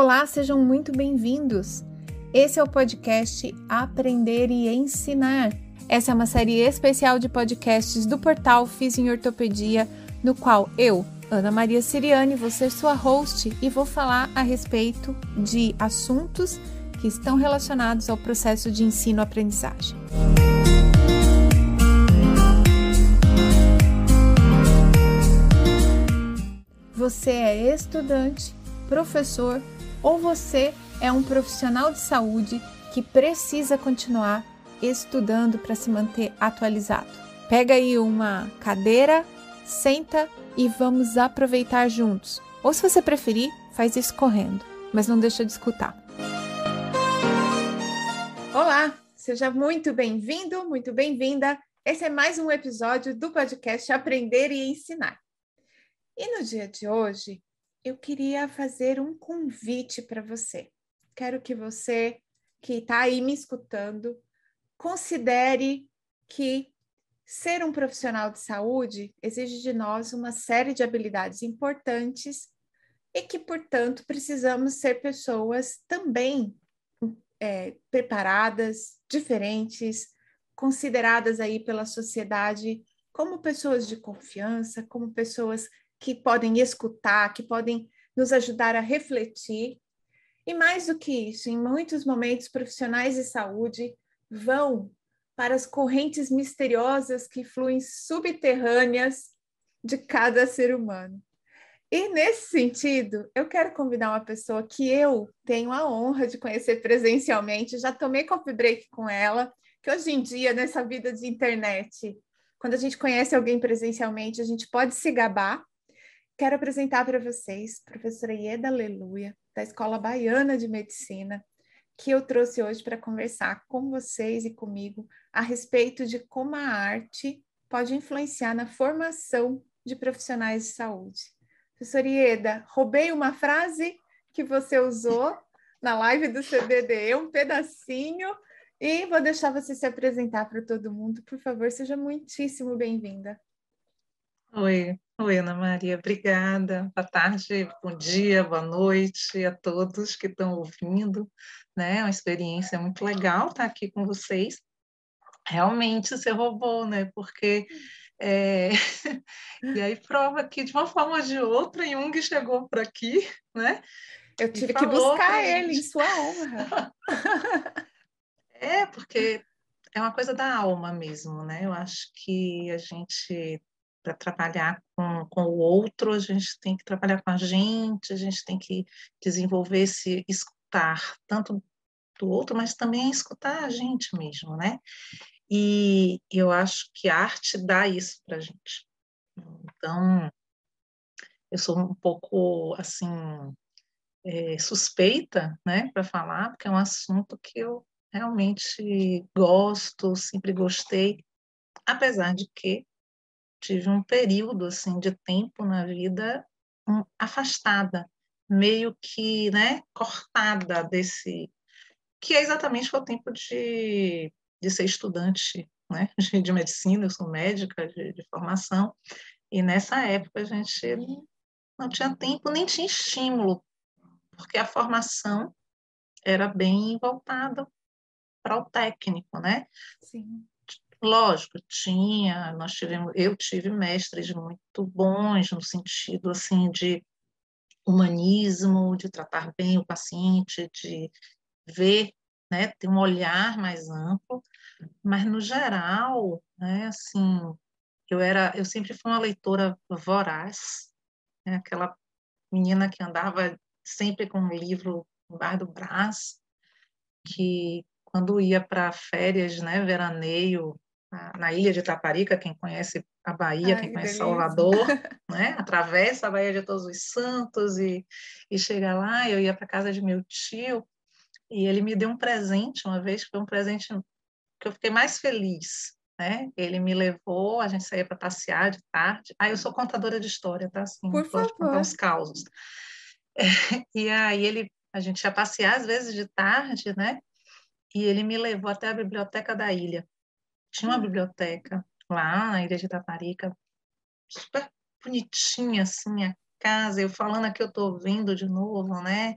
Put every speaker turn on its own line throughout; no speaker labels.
Olá, sejam muito bem-vindos. Esse é o podcast Aprender e Ensinar. Essa é uma série especial de podcasts do portal Fiz em Ortopedia, no qual eu, Ana Maria Siriane, vou ser sua host e vou falar a respeito de assuntos que estão relacionados ao processo de ensino-aprendizagem. Você é estudante, professor ou você é um profissional de saúde que precisa continuar estudando para se manter atualizado. Pega aí uma cadeira, senta e vamos aproveitar juntos. Ou se você preferir, faz isso correndo, mas não deixa de escutar. Olá, seja muito bem-vindo, muito bem-vinda. Esse é mais um episódio do podcast Aprender e Ensinar. E no dia de hoje, eu queria fazer um convite para você. Quero que você que está aí me escutando considere que ser um profissional de saúde exige de nós uma série de habilidades importantes e que, portanto, precisamos ser pessoas também é, preparadas, diferentes, consideradas aí pela sociedade como pessoas de confiança, como pessoas que podem escutar, que podem nos ajudar a refletir. E mais do que isso, em muitos momentos, profissionais de saúde vão para as correntes misteriosas que fluem subterrâneas de cada ser humano. E nesse sentido, eu quero convidar uma pessoa que eu tenho a honra de conhecer presencialmente, já tomei coffee break com ela, que hoje em dia, nessa vida de internet, quando a gente conhece alguém presencialmente, a gente pode se gabar, Quero apresentar para vocês a professora Ieda Aleluia, da Escola Baiana de Medicina, que eu trouxe hoje para conversar com vocês e comigo a respeito de como a arte pode influenciar na formação de profissionais de saúde. Professora Ieda, roubei uma frase que você usou na live do CBD, um pedacinho, e vou deixar você se apresentar para todo mundo. Por favor, seja muitíssimo bem-vinda.
Oi, oi, Ana Maria, obrigada. Boa tarde, bom dia, boa noite a todos que estão ouvindo. Né? É uma experiência muito legal estar aqui com vocês. Realmente você roubou, né? Porque é... e aí prova que de uma forma ou de outra Jung chegou por aqui, né?
Eu tive que buscar ele em sua honra.
é, porque é uma coisa da alma mesmo, né? Eu acho que a gente para trabalhar com, com o outro, a gente tem que trabalhar com a gente, a gente tem que desenvolver esse escutar, tanto do outro, mas também escutar a gente mesmo, né? E eu acho que a arte dá isso para a gente. Então, eu sou um pouco, assim, é, suspeita, né, para falar, porque é um assunto que eu realmente gosto, sempre gostei, apesar de que tive um período assim de tempo na vida um, afastada, meio que, né, cortada desse que é exatamente o tempo de, de ser estudante, né, de, de medicina, eu sou médica de, de formação, e nessa época a gente não tinha tempo nem tinha estímulo, porque a formação era bem voltada para o técnico, né?
Sim.
Lógico, tinha, nós tivemos, eu tive mestres muito bons no sentido assim de humanismo, de tratar bem o paciente, de ver, né, ter um olhar mais amplo, mas no geral, né, assim, eu era, eu sempre fui uma leitora voraz, né, aquela menina que andava sempre com um livro embaixo do braço, que quando ia para férias, né, veraneio, na, ilha de Taparica, quem conhece a Bahia, Ai, quem conhece. Salvador, né? atravessa a Baía de Todos os Santos e, e chega lá. Eu ia para casa de meu tio e ele me deu um presente uma vez, que foi um presente que eu fiquei mais feliz. Né? Ele me levou, a gente saía para passear de tarde. Ah, eu sou contadora de história, tá? Assim,
Por favor.
contar uns causos. É, e aí ele, a gente ia passear às vezes de tarde, né? E ele me levou até a biblioteca da ilha. Tinha uma biblioteca lá na de Taparica, super bonitinha, assim, a casa. Eu falando aqui, eu estou vendo de novo, né?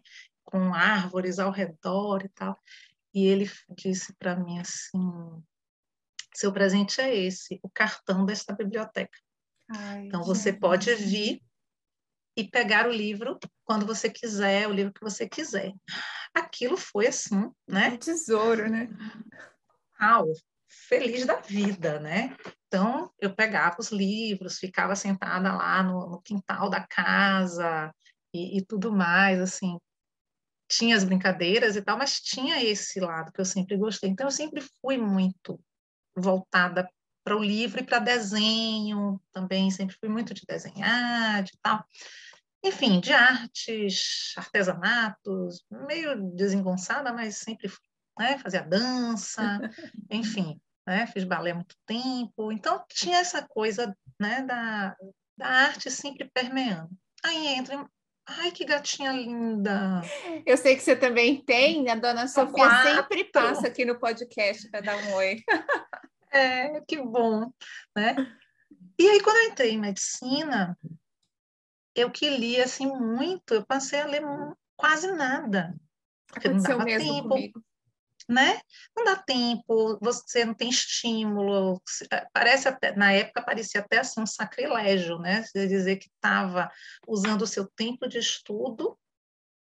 com árvores ao redor e tal. E ele disse para mim assim: seu presente é esse, o cartão desta biblioteca. Ai, então você gente. pode vir e pegar o livro quando você quiser, o livro que você quiser. Aquilo foi assim, né?
Um tesouro, né?
Au, feliz da vida, né? Então, eu pegava os livros, ficava sentada lá no, no quintal da casa e, e, tudo mais, assim. Tinha as brincadeiras e tal, mas tinha esse lado que eu sempre gostei. Então, eu sempre fui muito voltada para o livro e para desenho também, sempre fui muito de desenhar, de tal. Enfim, de artes, artesanatos, meio desengonçada, mas sempre né, fazia dança, enfim, né, fiz balé há muito tempo. Então, tinha essa coisa né, da, da arte sempre permeando. Aí entra Ai, que gatinha linda!
Eu sei que você também tem, a dona Sofia quatro. sempre passa aqui no podcast para dar um oi.
É, que bom, né? E aí, quando eu entrei em medicina, eu que li assim muito, eu passei a ler quase nada.
Porque Aconteceu não dava tempo. Comigo.
Né? Não dá tempo, você não tem estímulo. Parece até, na época parecia até assim um sacrilégio, né? Você dizer que estava usando o seu tempo de estudo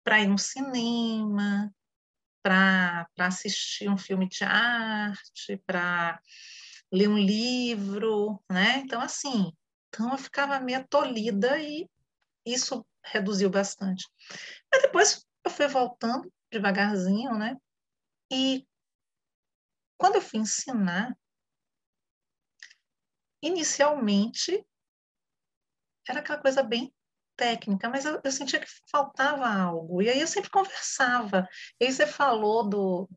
para ir no cinema, para assistir um filme de arte, para ler um livro, né? Então, assim, então eu ficava meio tolhida e isso reduziu bastante. Mas depois eu fui voltando devagarzinho, né? E quando eu fui ensinar, inicialmente era aquela coisa bem técnica, mas eu, eu, sentia que faltava algo. E aí eu sempre conversava. E aí você falou do,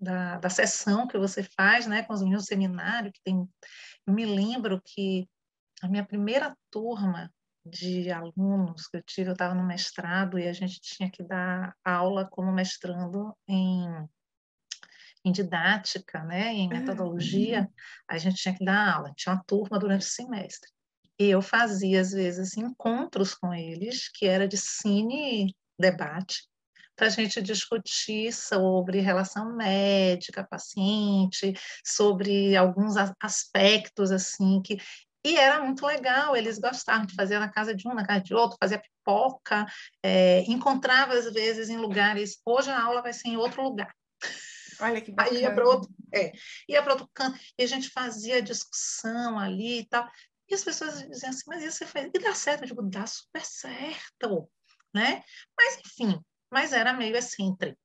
da, da sessão que você faz né, com os meninos do seminário, que tem. Eu me lembro que a minha primeira turma de alunos que eu tive, eu estava no mestrado e a gente tinha que dar aula como mestrando em, em didática, né, em metodologia, a gente tinha que dar aula, tinha uma turma durante o semestre. E eu fazia, às vezes, encontros com eles, que era de cine debate, para a gente discutir sobre relação médica-paciente, sobre alguns aspectos assim que e era muito legal, eles gostavam de fazer na casa de um, na casa de outro, fazia pipoca, é, encontrava às vezes em lugares. Hoje a aula vai ser em outro lugar.
Olha que bacana.
Aí ia para outro, é, ia para outro canto e a gente fazia discussão ali e tal. E as pessoas diziam assim, mas isso você e dá certo? Eu digo, dá super certo, né? Mas, enfim, mas era meio excêntrico,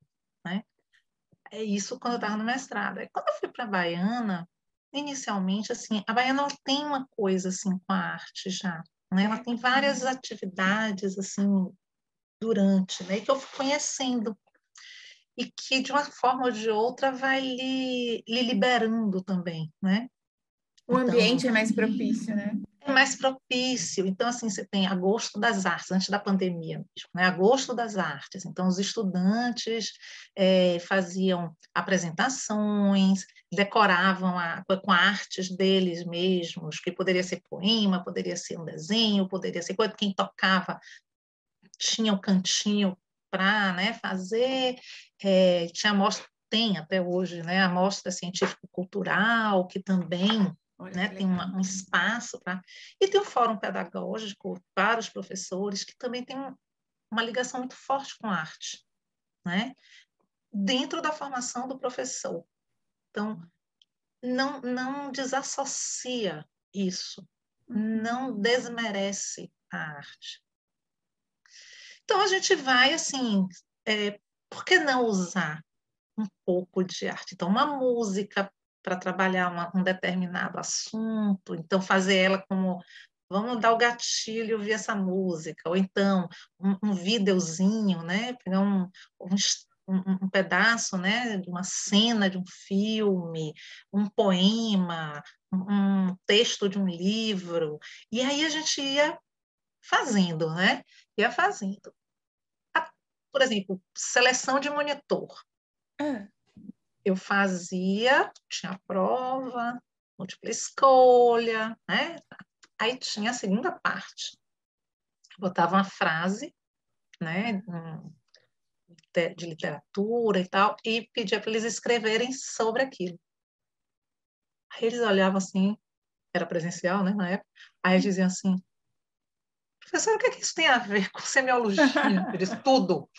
né? É isso quando eu estava no mestrado. Aí, quando eu fui para a Baiana, inicialmente, assim, a Baiana ela tem uma coisa, assim, com a arte já, né? Ela tem várias atividades, assim, durante, né? Que eu fui conhecendo e que, de uma forma ou de outra, vai lhe, lhe liberando também, né?
O ambiente então, é mais propício, né?
É mais propício. Então, assim, você tem agosto das artes, antes da pandemia mesmo, né? Agosto das artes. Então, os estudantes é, faziam apresentações, decoravam a, com artes deles mesmos, que poderia ser poema, poderia ser um desenho, poderia ser coisa. Quem tocava tinha o um cantinho para né, fazer, é, tinha mostra, tem até hoje, né, a mostra científico-cultural, que também né? tem uma, um espaço para. E tem um fórum pedagógico para os professores, que também tem uma ligação muito forte com a arte, né? dentro da formação do professor. Então, não, não desassocia isso, não uhum. desmerece a arte. Então, a gente vai, assim, é, por que não usar um pouco de arte? Então, uma música para trabalhar uma, um determinado assunto, então fazer ela como vamos dar o gatilho ouvir essa música, ou então um, um videozinho, né? Pegar um, um, um, pedaço, né? De uma cena de um filme, um poema, um, um texto de um livro, e aí a gente ia fazendo, né? Ia fazendo. Por exemplo, seleção de monitor. É eu fazia, tinha prova, múltipla escolha, né? Aí tinha a segunda parte. Eu botava uma frase, né? de literatura e tal, e pedia para eles escreverem sobre aquilo. Aí eles olhavam assim, era presencial, né, na época, aí eles diziam assim, professor, o que, é que isso tem a ver com semiologia? Tudo,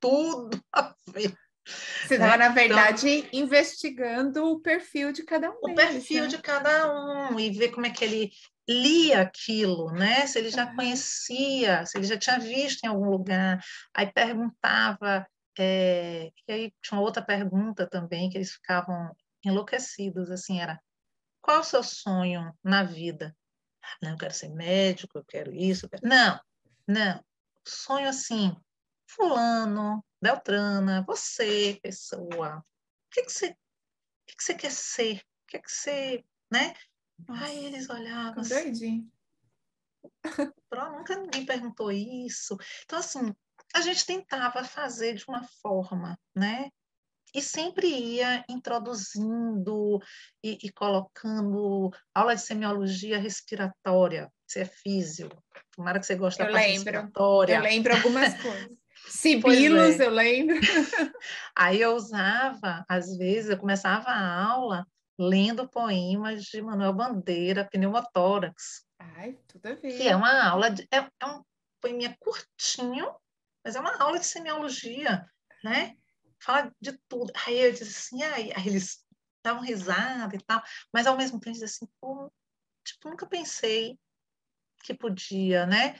tudo a ver.
Você estava, né? na verdade, então, investigando o perfil de cada um.
O deles, perfil né? de cada um e ver como é que ele lia aquilo, né? Se ele já conhecia, se ele já tinha visto em algum lugar. Aí perguntava, é... e aí tinha uma outra pergunta também que eles ficavam enlouquecidos, assim, era qual é o seu sonho na vida? Não, eu quero ser médico, eu quero isso. Eu quero... Não, não. Sonho assim, fulano, Beltrana, você, pessoa, o que, que, você, o que, que você quer ser? O que, que você, né? Aí eles olhavam assim.
Doidinho.
Nunca ninguém perguntou isso. Então, assim, a gente tentava fazer de uma forma, né? E sempre ia introduzindo e, e colocando aula de semiologia respiratória, se é físio. Tomara que você goste
eu
da parte
lembro.
respiratória.
Eu lembro algumas coisas. Sibilos, é. eu lembro.
Aí eu usava, às vezes, eu começava a aula lendo poemas de Manuel Bandeira, Pneumotórax.
Ai, tudo a ver.
Que é uma aula, de, é, é um poeminha curtinho, mas é uma aula de semiologia, né? Fala de tudo. Aí eu disse assim, aí, aí eles davam risada e tal, mas ao mesmo tempo assim, pô, tipo, nunca pensei que podia, né?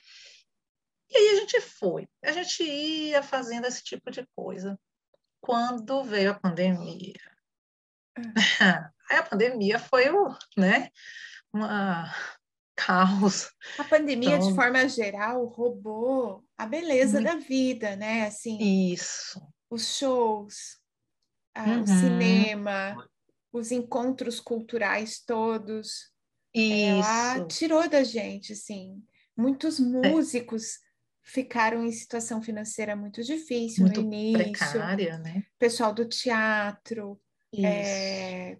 E aí a gente foi, a gente ia fazendo esse tipo de coisa. Quando veio a pandemia, hum. aí a pandemia foi o, né, uma caos.
A pandemia, então, de forma geral, roubou a beleza da vida, né? Assim,
Isso.
Os shows, uhum. o cinema, os encontros culturais todos.
Isso.
Ela tirou da gente, assim. Muitos é. músicos ficaram em situação financeira muito difícil muito no início.
Precária, né?
Pessoal do teatro, é,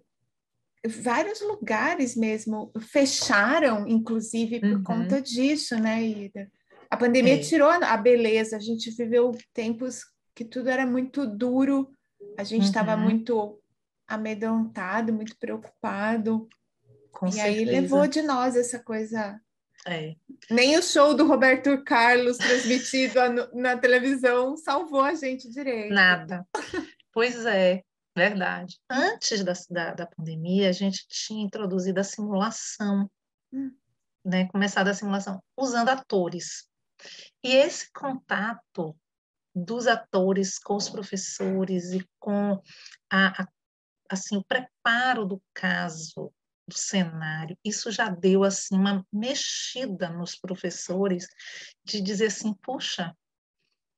vários lugares mesmo fecharam, inclusive por uhum. conta disso, né, Ida? A pandemia é. tirou a beleza. A gente viveu tempos que tudo era muito duro. A gente estava uhum. muito amedrontado, muito preocupado. Com e certeza. aí levou de nós essa coisa
é.
Nem o show do Roberto Carlos transmitido na televisão salvou a gente direito.
Nada. Pois é, verdade. Antes da, da, da pandemia, a gente tinha introduzido a simulação, hum. né? começado a simulação usando atores. E esse contato dos atores com os professores e com a, a assim, o preparo do caso, do cenário. Isso já deu assim uma mexida nos professores de dizer assim, puxa,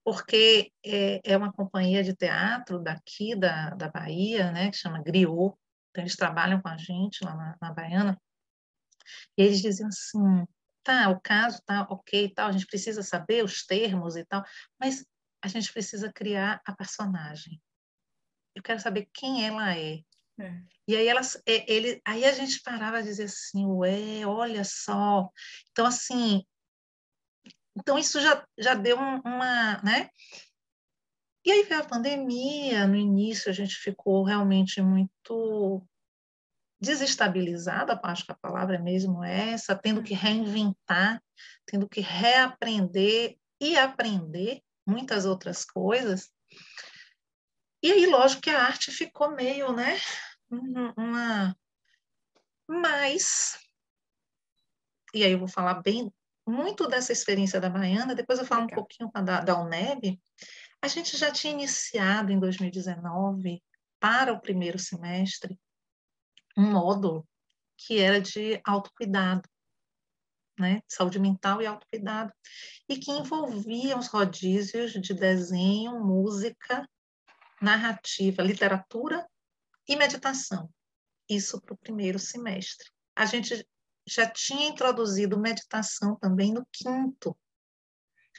porque é, é uma companhia de teatro daqui da, da Bahia, né, que chama Griot, então eles trabalham com a gente lá na, na Baiana, e eles diziam assim, tá, o caso tá ok tal, a gente precisa saber os termos e tal, mas a gente precisa criar a personagem. Eu quero saber quem ela é. É. E aí elas, é, ele, aí a gente parava a dizer assim, ué, olha só. Então assim, então isso já, já deu uma, né? E aí veio a pandemia, no início a gente ficou realmente muito desestabilizada, acho que a palavra é mesmo essa, tendo que reinventar, tendo que reaprender e aprender muitas outras coisas. E aí, lógico que a arte ficou meio, né? Uma. Mas. E aí eu vou falar bem, muito dessa experiência da Baiana, depois eu falo Legal. um pouquinho da, da UNEB. A gente já tinha iniciado em 2019, para o primeiro semestre, um módulo que era de autocuidado, né? saúde mental e autocuidado, e que envolvia os rodízios de desenho, música narrativa, literatura e meditação. Isso para o primeiro semestre. A gente já tinha introduzido meditação também no quinto.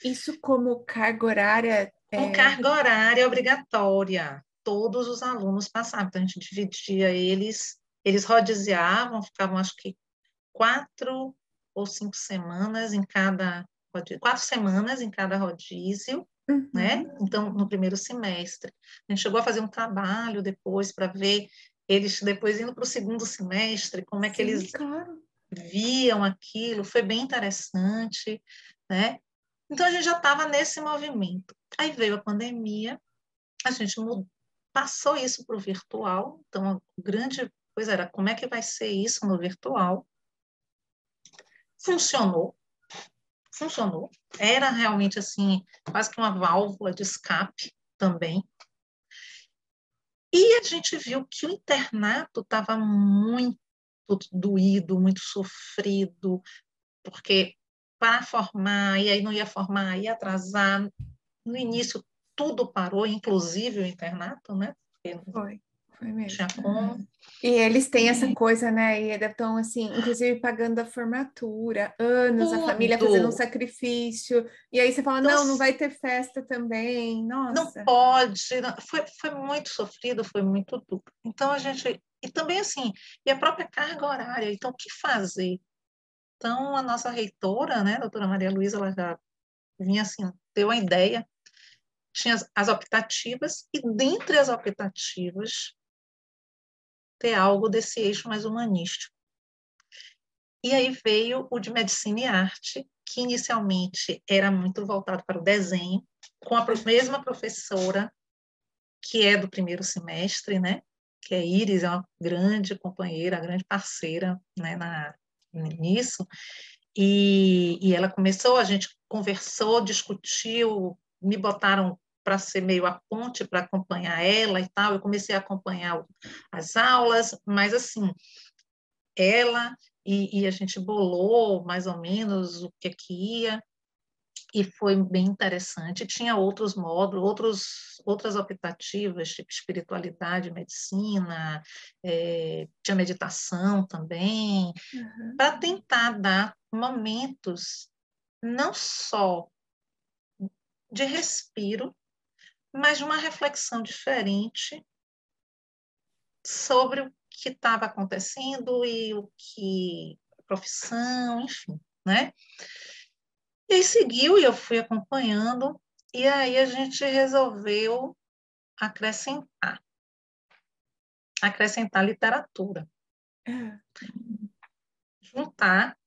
Isso como carga horária?
É... Com carga horária obrigatória. Todos os alunos passavam. Então, a gente dividia eles, eles rodiziavam, ficavam acho que quatro ou cinco semanas em cada quatro semanas em cada rodízio, uhum. né? Então, no primeiro semestre. A gente chegou a fazer um trabalho depois para ver eles depois indo para o segundo semestre, como é que Sim, eles claro. viam aquilo, foi bem interessante, né? Então a gente já estava nesse movimento. Aí veio a pandemia, a gente mudou, passou isso para o virtual, então a grande coisa era como é que vai ser isso no virtual. Funcionou, funcionou. Era realmente assim, quase que uma válvula de escape também. E a gente viu que o internato estava muito doído, muito sofrido, porque para formar, e aí não ia formar, ia atrasar. No início, tudo parou, inclusive o internato, né?
Foi. Foi mesmo. E eles têm essa coisa, né? E ainda estão, assim, inclusive pagando a formatura, anos, Tudo. a família fazendo um sacrifício. E aí você fala, Nossa. não, não vai ter festa também. Nossa.
Não pode. Foi, foi muito sofrido, foi muito duro. Então a gente. E também, assim, e a própria carga horária. Então, o que fazer? Então, a nossa reitora, né, a doutora Maria Luísa, ela já vinha assim, deu a ideia tinha as, as optativas, e dentre as optativas, ter algo desse eixo mais humanístico. E aí veio o de medicina e arte, que inicialmente era muito voltado para o desenho, com a mesma professora que é do primeiro semestre, né? Que é Iris, é uma grande companheira, grande parceira, né? Na, nisso. E, e ela começou, a gente conversou, discutiu, me botaram para ser meio a ponte para acompanhar ela e tal. Eu comecei a acompanhar as aulas, mas assim, ela e, e a gente bolou mais ou menos o que, que ia e foi bem interessante. Tinha outros módulos, outros, outras optativas, tipo espiritualidade, medicina, é, tinha meditação também, uhum. para tentar dar momentos não só de respiro, mas de uma reflexão diferente sobre o que estava acontecendo e o que profissão, enfim, né? E seguiu e eu fui acompanhando e aí a gente resolveu acrescentar acrescentar literatura. É. Juntar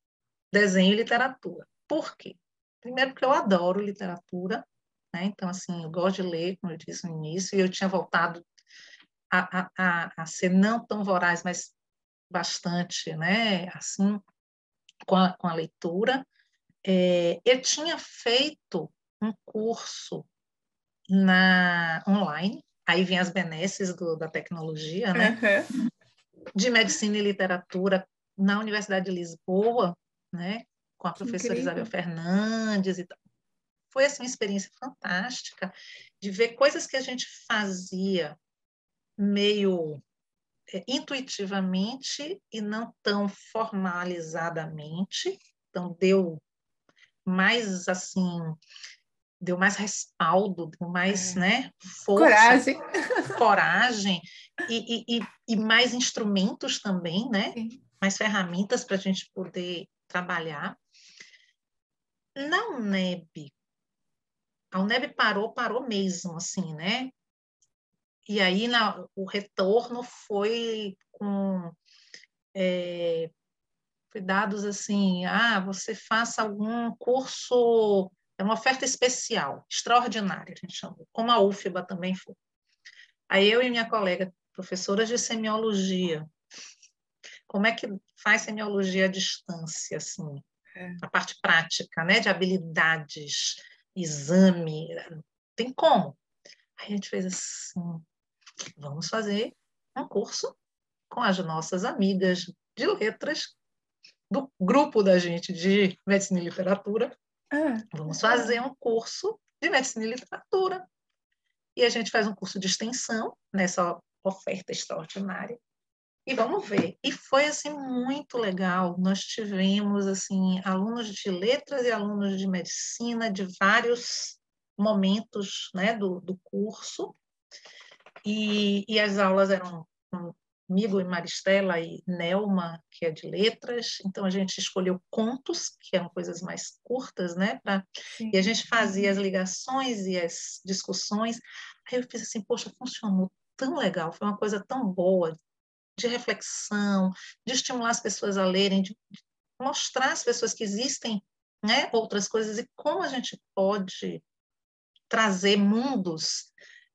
desenho e literatura. Por quê? Primeiro porque eu adoro literatura, né? Então, assim, eu gosto de ler, como eu disse no início, e eu tinha voltado a, a, a, a ser não tão voraz, mas bastante, né? Assim, com a, com a leitura. É, eu tinha feito um curso na online, aí vem as benesses do, da tecnologia, né? Uhum. De medicina e literatura na Universidade de Lisboa, né? Com a professora Isabel Fernandes e tal foi assim, uma experiência fantástica de ver coisas que a gente fazia meio é, intuitivamente e não tão formalizadamente. Então, deu mais assim deu mais respaldo, deu mais é. né,
força, coragem,
coragem e, e, e, mais instrumentos também, né? Sim. Mais ferramentas para a gente poder trabalhar. Na UNEB, a UNEB parou, parou mesmo, assim, né? E aí na, o retorno foi com é, cuidados assim, ah, você faça algum curso, é uma oferta especial, extraordinária, a gente chamou, como a UFBA também foi. Aí eu e minha colega, professoras de semiologia, como é que faz semiologia à distância, assim, é. a parte prática, né, de habilidades, exame, tem como. Aí a gente fez assim, vamos fazer um curso com as nossas amigas de letras do grupo da gente de medicina e literatura. Ah, vamos fazer um curso de medicina e literatura. E a gente faz um curso de extensão nessa oferta extraordinária. E vamos ver. E foi assim muito legal. Nós tivemos assim alunos de letras e alunos de medicina de vários momentos, né, do, do curso. E, e as aulas eram comigo e Maristela e Nelma, que é de letras. Então a gente escolheu contos, que eram coisas mais curtas, né? Pra... E a gente fazia as ligações e as discussões. Aí eu fiz assim, poxa, funcionou tão legal, foi uma coisa tão boa de reflexão, de estimular as pessoas a lerem, de mostrar às pessoas que existem né, outras coisas e como a gente pode trazer mundos,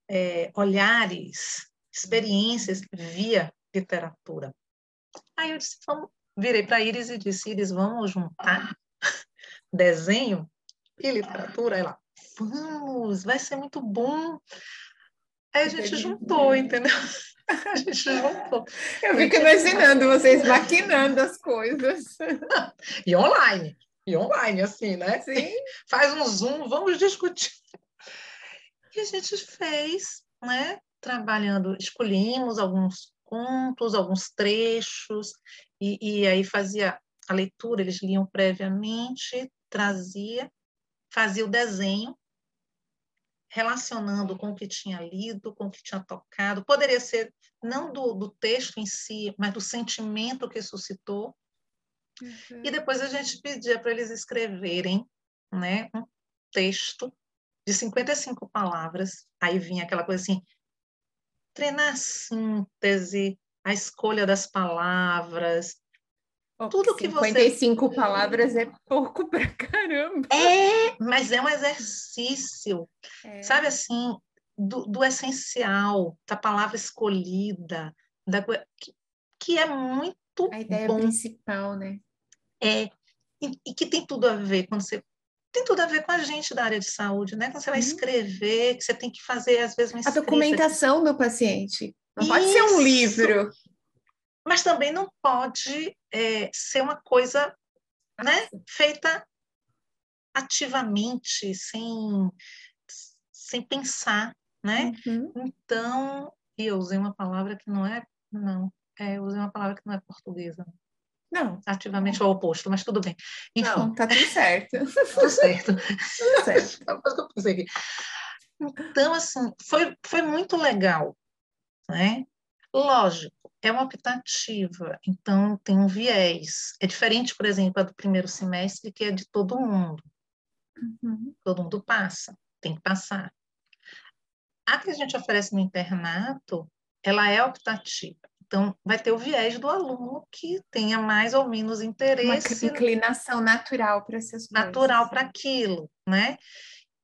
é, olhares, experiências via literatura. Aí eu disse, vamos, virei para Iris e disse, Iris, vamos juntar desenho e literatura? Ela, vamos, vai ser muito bom. Aí a gente juntou, entendeu? A gente juntou.
Eu fico imaginando vocês maquinando as coisas.
E online, e online, assim, né?
Sim.
Faz um zoom, vamos discutir. E a gente fez, né? Trabalhando, escolhemos alguns contos, alguns trechos, e, e aí fazia a leitura, eles liam previamente, trazia, fazia o desenho, relacionando com o que tinha lido, com o que tinha tocado. Poderia ser não do, do texto em si, mas do sentimento que suscitou. Uhum. E depois a gente pedia para eles escreverem né, um texto de 55 palavras. Aí vinha aquela coisa assim: treinar a síntese, a escolha das palavras,
tudo que 55 você... palavras é pouco pra caramba.
É, mas é um exercício, é. sabe assim, do, do, essencial, da palavra escolhida, da, que, que é muito
A ideia
bom.
principal, né?
É, e, e, que tem tudo a ver quando você tem tudo a ver com a gente da área de saúde, né? Quando você vai uhum. escrever, que você tem que fazer, às vezes, uma
A documentação do paciente. Não Isso. pode ser um livro
mas também não pode é, ser uma coisa né, feita ativamente, sem, sem pensar, né? Uhum. Então, eu usei uma palavra que não é, não, é, eu usei uma palavra que não é portuguesa.
Não.
Ativamente não. ao oposto, mas tudo bem.
Enfim. Não, tá tudo certo.
tudo certo. tudo certo. Então, assim, foi, foi muito legal, né? Lógico, é uma optativa, então tem um viés. É diferente, por exemplo, do primeiro semestre, que é de todo mundo. Uhum. Todo mundo passa, tem que passar. A que a gente oferece no internato, ela é optativa. Então, vai ter o viés do aluno que tenha mais ou menos interesse.
Uma inclinação natural para essas coisas.
Natural para aquilo, né?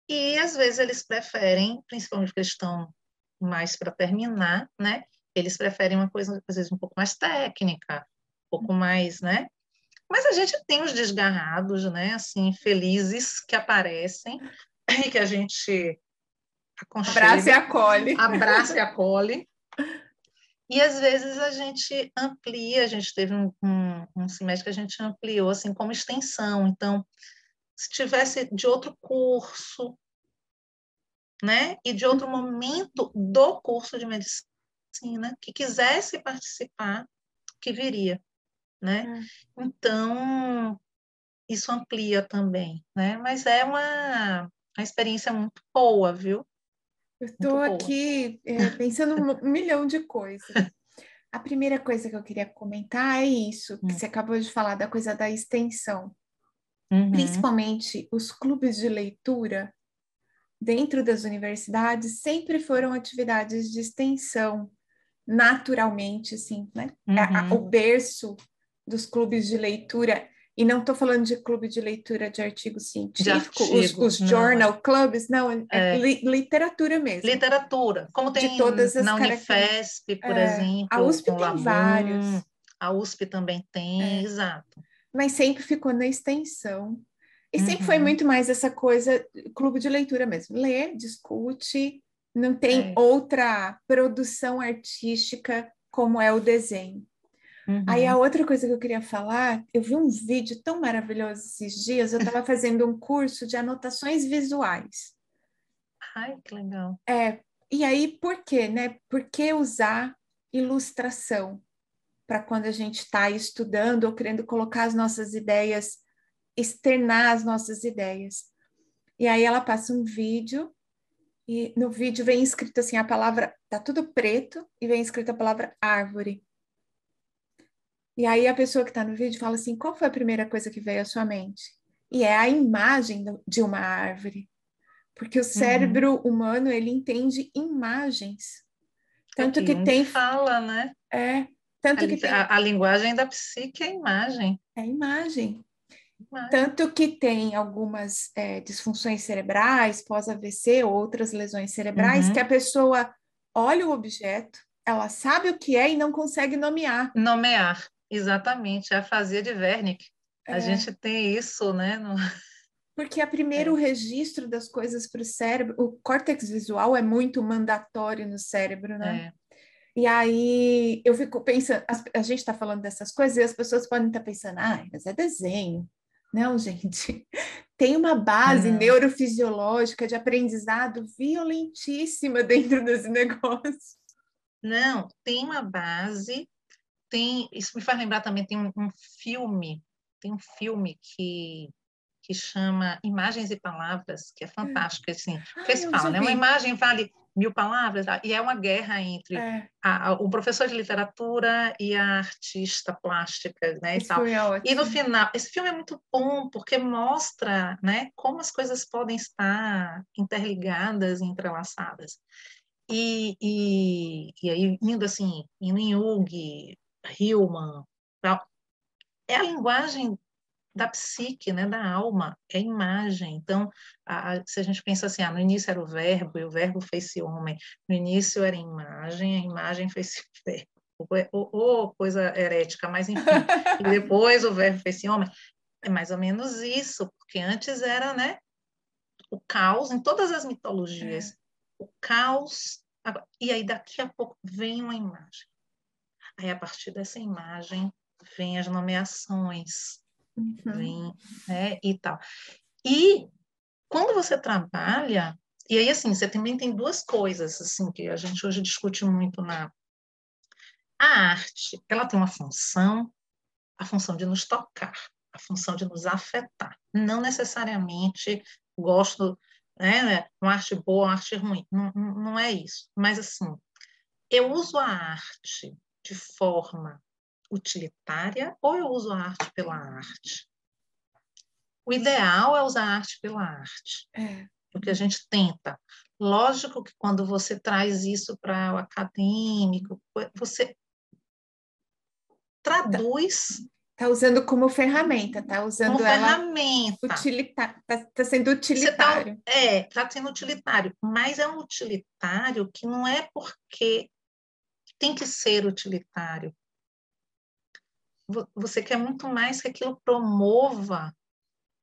E, às vezes, eles preferem, principalmente porque eles estão mais para terminar, né? Eles preferem uma coisa, às vezes, um pouco mais técnica, um pouco mais, né? Mas a gente tem os desgarrados, né? Assim, felizes que aparecem e que a gente
aconchega. Abraça e acolhe.
Abraça e acolhe. E às vezes a gente amplia, a gente teve um, um, um, semestre que a gente ampliou assim como extensão. Então, se tivesse de outro curso, né? E de outro momento do curso de medicina, medicina que quisesse participar, que viria, né? É. Então, isso amplia também, né? Mas é uma, uma experiência muito boa, viu?
Eu estou aqui é, pensando um milhão de coisas. A primeira coisa que eu queria comentar é isso, que hum. você acabou de falar da coisa da extensão. Uhum. Principalmente os clubes de leitura dentro das universidades sempre foram atividades de extensão naturalmente, assim, né? Uhum. o berço dos clubes de leitura, e não estou falando de clube de leitura de artigo científico, de artigo, os, os journal clubs, não, é, é li, literatura mesmo.
Literatura, como tem de todas as na Unifesp, por é, exemplo.
A USP tem vários.
A USP também tem, é. exato.
Mas sempre ficou na extensão. E sempre uhum. foi muito mais essa coisa, clube de leitura mesmo. Lê, discute, não tem é. outra produção artística como é o desenho. Uhum. Aí a outra coisa que eu queria falar, eu vi um vídeo tão maravilhoso esses dias, eu estava fazendo um curso de anotações visuais.
Ai, que legal.
É, e aí por quê, né? Por que usar ilustração para quando a gente está estudando ou querendo colocar as nossas ideias, externar as nossas ideias? E aí ela passa um vídeo e no vídeo vem escrito assim a palavra, tá tudo preto e vem escrita a palavra árvore. E aí a pessoa que está no vídeo fala assim: qual foi a primeira coisa que veio à sua mente? E é a imagem de uma árvore. Porque o uhum. cérebro uhum. humano, ele entende imagens. Tanto é que, que tem.
fala, né?
É. Tanto
a,
que tem...
a, a, linguagem da psique é imagem.
É imagem. Tanto que tem algumas é, disfunções cerebrais, pós-AVC, outras lesões cerebrais, uhum. que a pessoa olha o objeto, ela sabe o que é e não consegue nomear.
Nomear, exatamente. A afasia de Wernicke. É. A gente tem isso, né? No...
Porque a primeiro é. registro das coisas para o cérebro, o córtex visual é muito mandatório no cérebro, né? É. E aí eu fico pensando, a, gente está falando dessas coisas e as pessoas podem estar tá pensando, ah, mas é desenho. Não, gente, tem uma base uhum. neurofisiológica de aprendizado violentíssima dentro desse negócio.
Não, tem uma base, tem, isso me faz lembrar também, tem um, um filme, tem um filme que que chama Imagens e Palavras, que é hum. fantástico, assim, porque eles falam, né? Uma imagem vale mil palavras, ah, e é uma guerra entre é. a, a, o professor de literatura e a artista plástica, né, e tal. É e no final, esse filme é muito bom, porque mostra, né, como as coisas podem estar interligadas e entrelaçadas. E, e, e aí, indo assim, indo em Jung, Hillman, tal, é a linguagem da psique, né, da alma, é imagem. Então, a, a, se a gente pensa assim, ah, no início era o verbo, e o verbo fez-se homem, no início era imagem, a imagem fez-se verbo, ou, ou, coisa herética, mas enfim, e depois o verbo fez-se homem. É mais ou menos isso, porque antes era, né, o caos, em todas as mitologias, é. o caos, e aí daqui a pouco vem uma imagem. Aí, a partir dessa imagem, vem as nomeações, uhum. né, e tal. E quando você trabalha, e aí assim, você também tem duas coisas assim que a gente hoje discute muito na a arte, ela tem uma função, a função de nos tocar, a função de nos afetar. Não necessariamente gosto, né, uma arte boa, uma arte ruim, não, não é isso. Mas assim, eu uso a arte de forma utilitária ou eu uso a arte pela arte? O ideal é usar a arte pela arte. É. Porque a gente tenta. Lógico que quando você traz isso para o acadêmico, você traduz.
Está usando como ferramenta, está usando como
ela ferramenta.
Está tá sendo tá utilitário.
Tá, é, está sendo utilitário. Mas é um utilitário que não é porque tem que ser utilitário você quer muito mais que aquilo promova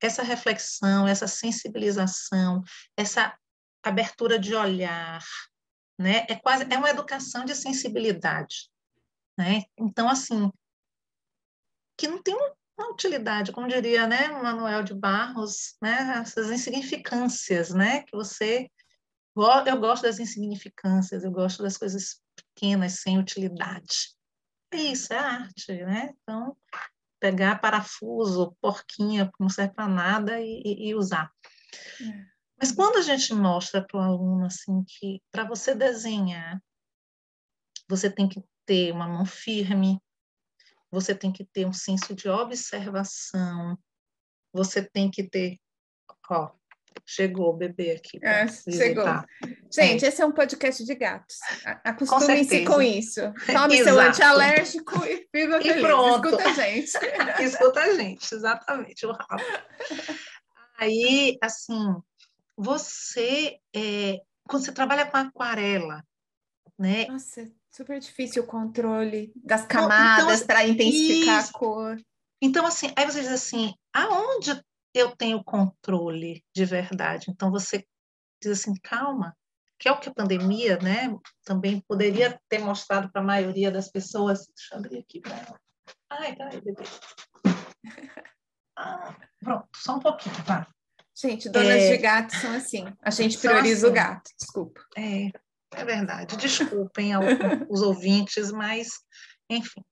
essa reflexão, essa sensibilização, essa abertura de olhar, né? É quase é uma educação de sensibilidade, né? Então assim, que não tem uma utilidade, como diria, né, Manuel de Barros, né, essas insignificâncias, né, que você eu gosto das insignificâncias, eu gosto das coisas pequenas sem utilidade, é isso, é arte, né? Então, pegar parafuso, porquinha, que não serve para nada e, e, usar. É. Mas quando a gente mostra para o aluno assim que para você desenhar, você tem que ter uma mão firme, você tem que ter um senso de observação, você tem que ter, ó, Chegou o bebê aqui.
É, chegou. Gente, é. esse é um podcast de gatos. Acostume-se com, com, isso. Tome seu antialérgico e viva feliz. E pronto. Escuta a gente.
Escuta a gente, exatamente. O rabo. Aí, assim, você, é, quando você trabalha com aquarela, né?
Nossa, super difícil o controle das camadas então, para intensificar isso. a cor.
Então, assim, aí você diz assim, aonde eu tenho controle de verdade. Então você diz assim, calma, que é o que a pandemia, né, também poderia ter mostrado para a maioria das pessoas. Deixa eu abrir aqui para ela. Ai, peraí, bebê. Ah, pronto, só um pouquinho, tá?
Gente, donas é... de gato são assim. A gente prioriza assim. o gato, desculpa.
É, é verdade. Desculpem os ouvintes, mas, enfim.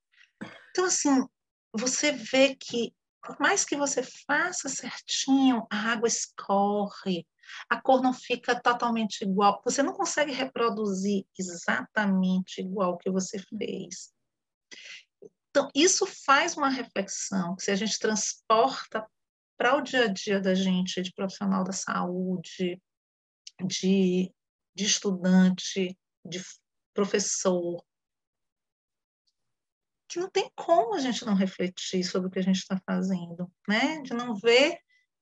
Então, assim, você vê que por mais que você faça certinho, a água escorre, a cor não fica totalmente igual, você não consegue reproduzir exatamente igual que você fez. Então, isso faz uma reflexão, que se a gente transporta para o dia a dia da gente, de profissional da saúde, de, de estudante, de professor, que não tem como a gente não refletir sobre o que a gente está fazendo, né? De não ver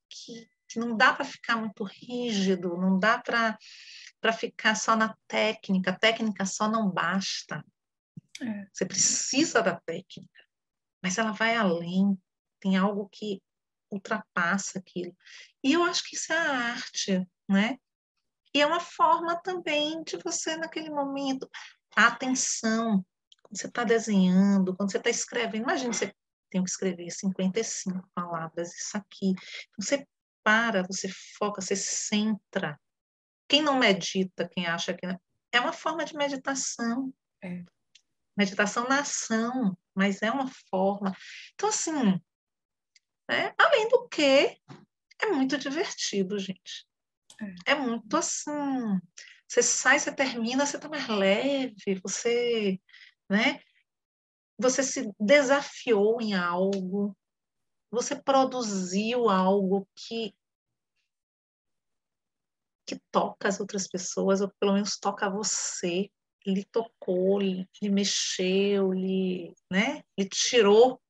que, que não dá para ficar muito rígido, não dá para ficar só na técnica, a técnica só não basta. É. Você precisa da técnica, mas ela vai além, tem algo que ultrapassa aquilo. E eu acho que isso é a arte, né? E é uma forma também de você, naquele momento, a atenção, quando você está desenhando, quando você está escrevendo, imagina você tem que escrever 55 palavras, isso aqui. Então, você para, você foca, você centra. Quem não medita, quem acha que. É uma forma de meditação. É. Meditação na ação, mas é uma forma. Então, assim, né? além do que, é muito divertido, gente. É. é muito assim. Você sai, você termina, você está mais leve, você, né? Você se desafiou em algo, você produziu algo que que toca as outras pessoas, ou pelo menos toca você, lhe tocou, lhe, lhe mexeu, lhe, né? lhe tirou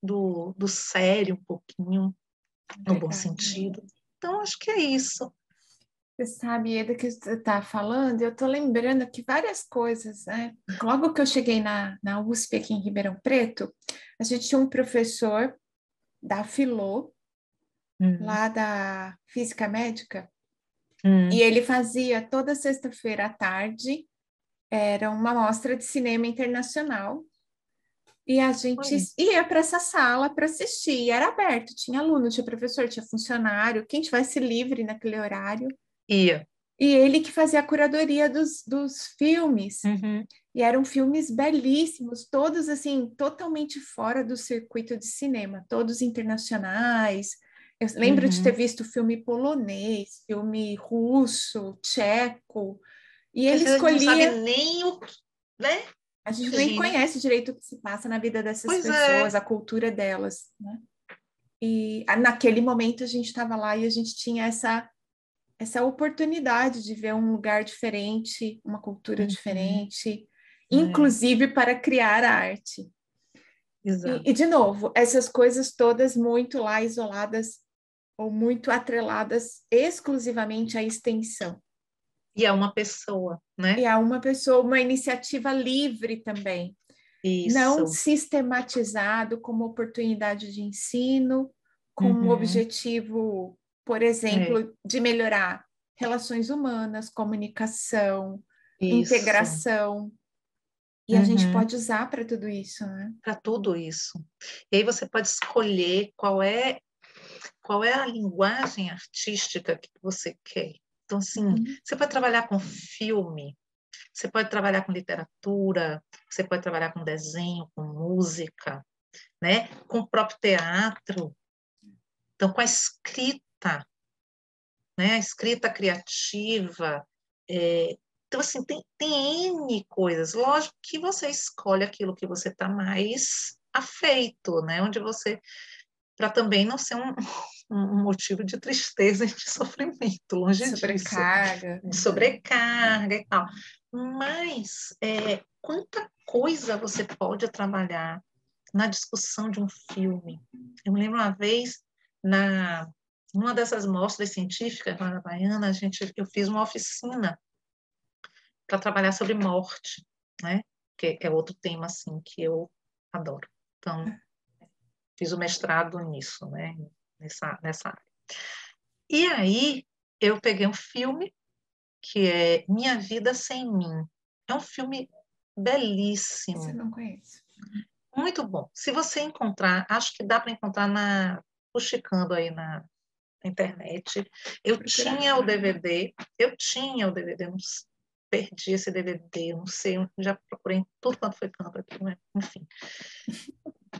do, do sério um pouquinho, no bom sentido. Então, acho que é isso.
Você sabe, Eda, que você está falando, eu estou lembrando aqui várias coisas, né? Logo que eu cheguei na, na USP aqui em Ribeirão Preto, a gente tinha um professor da Filô, uhum. lá da Física Médica, uhum. e ele fazia toda sexta-feira à tarde, era uma mostra de cinema internacional, e a gente ia para essa sala para assistir, era aberto, tinha aluno, tinha professor, tinha funcionário, quem tivesse livre naquele horário
Ia.
E ele que fazia a curadoria dos, dos filmes. Uhum. E eram filmes belíssimos, todos assim, totalmente fora do circuito de cinema, todos internacionais. Eu lembro uhum. de ter visto filme polonês, filme russo, tcheco. E ele escolhia. Não
sabe nem o né?
A gente nem conhece direito o que se passa na vida dessas pois é. pessoas, é. a cultura delas, né? E naquele momento a gente estava lá e a gente tinha essa essa oportunidade de ver um lugar diferente, uma cultura uhum. diferente, é. inclusive para criar arte. Exato. E, e, de novo, essas coisas todas muito lá isoladas ou muito atreladas exclusivamente à extensão.
E a uma pessoa, né?
E a uma pessoa, uma iniciativa livre também. Isso. Não sistematizado como oportunidade de ensino, com uhum. um objetivo por exemplo, é. de melhorar relações humanas, comunicação, isso. integração. E uhum. a gente uhum. pode usar para tudo isso, né?
Para tudo isso. E aí você pode escolher qual é qual é a linguagem artística que você quer. Então, assim, uhum. você pode trabalhar com filme, você pode trabalhar com literatura, você pode trabalhar com desenho, com música, né? com o próprio teatro. Então, com a escrita escrita, né? A escrita criativa. É, então, assim, tem, tem N coisas. Lógico que você escolhe aquilo que você está mais afeito, né? Onde você para também não ser um, um, motivo de tristeza e de sofrimento, longe
sobrecarga.
disso. De sobrecarga e tal. Mas é, quanta coisa você pode trabalhar na discussão de um filme. Eu me lembro uma vez, na, numa dessas mostras científicas na Baiana, a gente, eu fiz uma oficina para trabalhar sobre morte, né? Que é outro tema assim que eu adoro. Então, fiz o mestrado nisso, né? Nessa nessa área. E aí eu peguei um filme que é Minha Vida Sem Mim. É um filme belíssimo.
Você não conhece?
Muito bom. Se você encontrar, acho que dá para encontrar na puxicando aí na internet. Eu tinha o DVD, eu tinha o DVD, não perdi esse DVD, não sei, já procurei tudo quanto foi canto aqui, mas, enfim.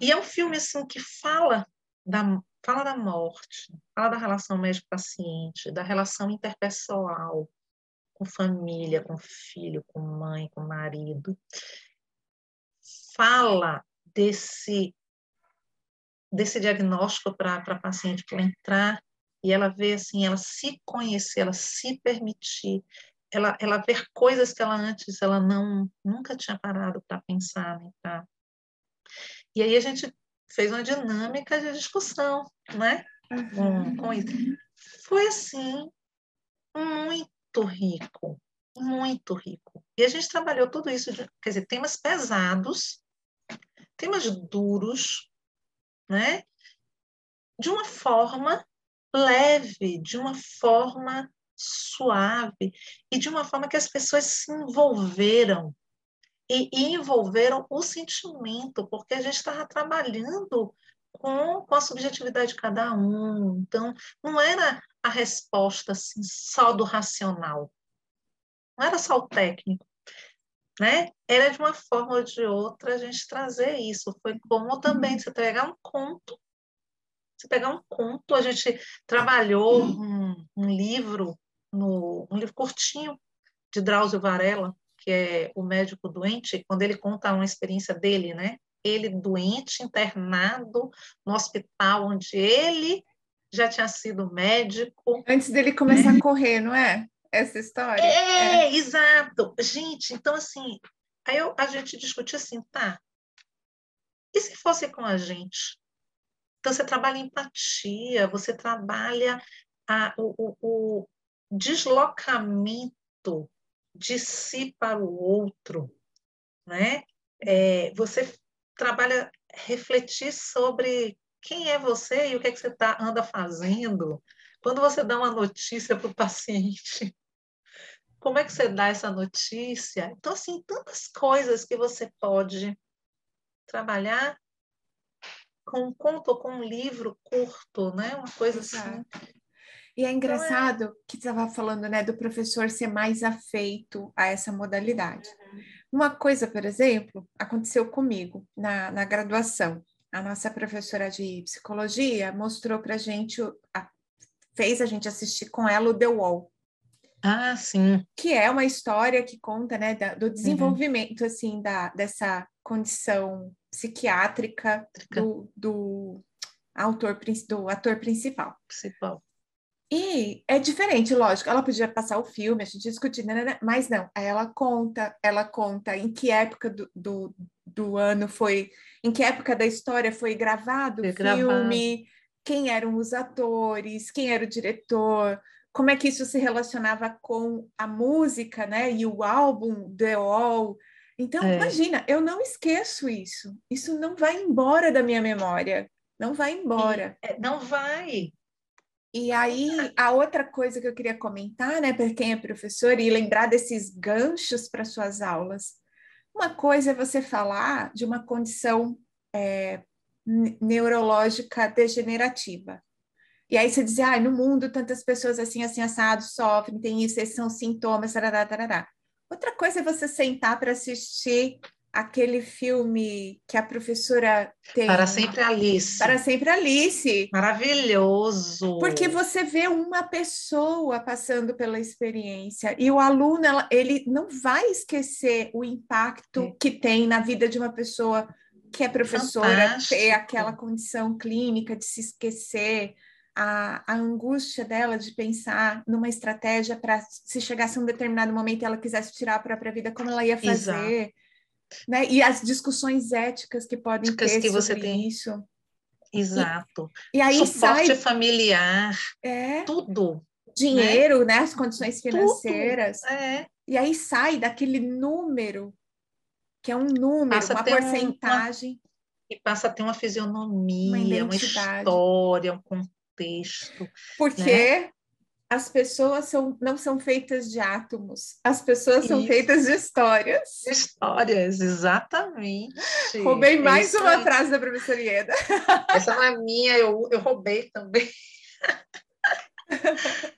E é um filme assim que fala da fala da morte, fala da relação médico-paciente, da relação interpessoal com família, com filho, com mãe, com marido. Fala desse desse diagnóstico para a paciente para entrar e ela ver assim, ela se conhecer, ela se permitir, ela, ela ver coisas que ela antes ela não nunca tinha parado para pensar, né? Pra... E aí a gente fez uma dinâmica de discussão, né? Uhum. Com, com isso. Foi assim muito rico, muito rico. E a gente trabalhou tudo isso, de, quer dizer, temas pesados, temas duros, né? De uma forma leve, de uma forma suave e de uma forma que as pessoas se envolveram e, e envolveram o sentimento, porque a gente estava trabalhando com, com a subjetividade de cada um. Então, não era a resposta assim, só do racional, não era só o técnico. Né? Era de uma forma ou de outra a gente trazer isso. Foi como também você pegar um conto você pegar um conto, a gente trabalhou um, um livro, no, um livro curtinho de Drauzio Varela, que é o médico doente, quando ele conta uma experiência dele, né? Ele doente, internado no hospital onde ele já tinha sido médico.
Antes dele começar né? a correr, não é? Essa história.
É, é, exato. Gente, então assim, aí eu, a gente discutiu assim, tá, e se fosse com a gente? Então, você trabalha empatia, você trabalha a, o, o, o deslocamento de si para o outro, né? É, você trabalha refletir sobre quem é você e o que, é que você tá, anda fazendo. Quando você dá uma notícia para o paciente, como é que você dá essa notícia? Então, assim, tantas coisas que você pode trabalhar com um conto ou com um livro curto, né? Uma coisa assim. Exato. assim.
E é engraçado então, é... que estava falando, né, do professor ser mais afeito a essa modalidade. Uhum. Uma coisa, por exemplo, aconteceu comigo na, na graduação. A nossa professora de psicologia mostrou para a gente, fez a gente assistir com ela o The Wall.
Ah, sim.
Que é uma história que conta, né, da, do uhum. desenvolvimento, uhum. assim, da, dessa condição psiquiátrica do, do autor do ator principal.
Principal.
E é diferente, lógico. Ela podia passar o filme, a gente discutir, né, né, né, mas não. Aí ela conta, ela conta em que época do, do, do ano foi, em que época da história foi gravado o filme, gravado. quem eram os atores, quem era o diretor, como é que isso se relacionava com a música, né? E o álbum The All então, é. imagina, eu não esqueço isso. Isso não vai embora da minha memória. Não vai embora.
É, não vai.
E aí, a outra coisa que eu queria comentar, né, para quem é professor e lembrar desses ganchos para suas aulas. Uma coisa é você falar de uma condição é, neurológica degenerativa. E aí você diz, ah, no mundo tantas pessoas assim, assim, assados sofrem, tem isso, esses são sintomas, tarará, tarará. Outra coisa é você sentar para assistir aquele filme que a professora tem.
Para sempre Alice.
Para sempre Alice.
Maravilhoso.
Porque você vê uma pessoa passando pela experiência e o aluno ele não vai esquecer o impacto é. que tem na vida de uma pessoa que é professora, Fantástico. ter aquela condição clínica de se esquecer, a, a angústia dela de pensar numa estratégia para se chegasse a um determinado momento e ela quisesse tirar a própria vida, como ela ia fazer. Né? E as discussões éticas que podem éticas ter que sobre você tem. isso.
Exato.
E, e aí
Suporte
sai...
familiar,
é,
tudo.
Dinheiro, né? né? As condições financeiras.
Tudo. É.
E aí sai daquele número, que é um número, Passa uma porcentagem. Uma,
e passa a ter uma fisionomia, uma, uma história, um contexto.
Porque né? as pessoas são, não são feitas de átomos, as pessoas Isso. são feitas de histórias.
Histórias, exatamente.
Roubei mais uma frase da professora Ieda.
Essa não é minha, eu, eu roubei também.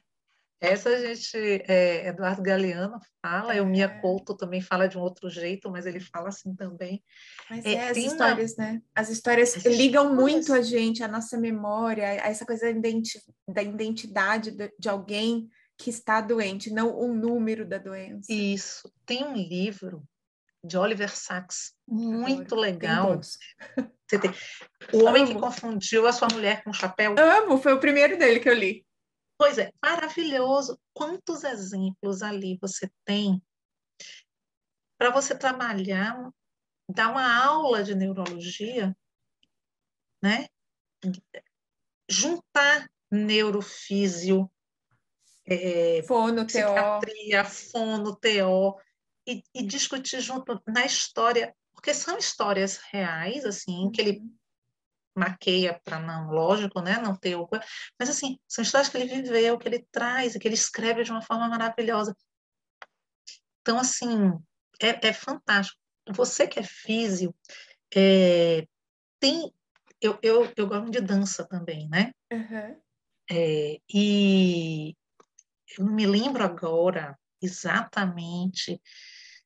Essa a gente, é, Eduardo Galeano fala, é. o Mia Couto também fala de um outro jeito, mas ele fala assim também.
Mas é, é as histórias, uma... né? As histórias as ligam histórias. muito a gente, a nossa memória, a essa coisa da, identi da identidade de, alguém que está doente, não o número da doença.
Isso. Tem um livro de Oliver Sacks, muito Adoro. legal.
Tem
o Homem Amo. que Confundiu a Sua Mulher com o Chapéu.
Amo, foi o primeiro dele que eu li.
Pois é, maravilhoso. Quantos exemplos ali você tem para você trabalhar, dar uma aula de neurologia, né? Juntar neurofísio, é,
fono,
psiquiatria, fono, TO, e, e, discutir junto na história, porque são histórias reais, assim, que ele uhum. Maqueia para não, lógico, né, não ter o... Mas, assim, são histórias que ele viveu, que ele traz, que ele escreve de uma forma maravilhosa. Então, assim, é, é fantástico. Você que é físio, é, tem... Eu, eu, eu gosto de dança também, né?
Uhum.
É, e eu não me lembro agora exatamente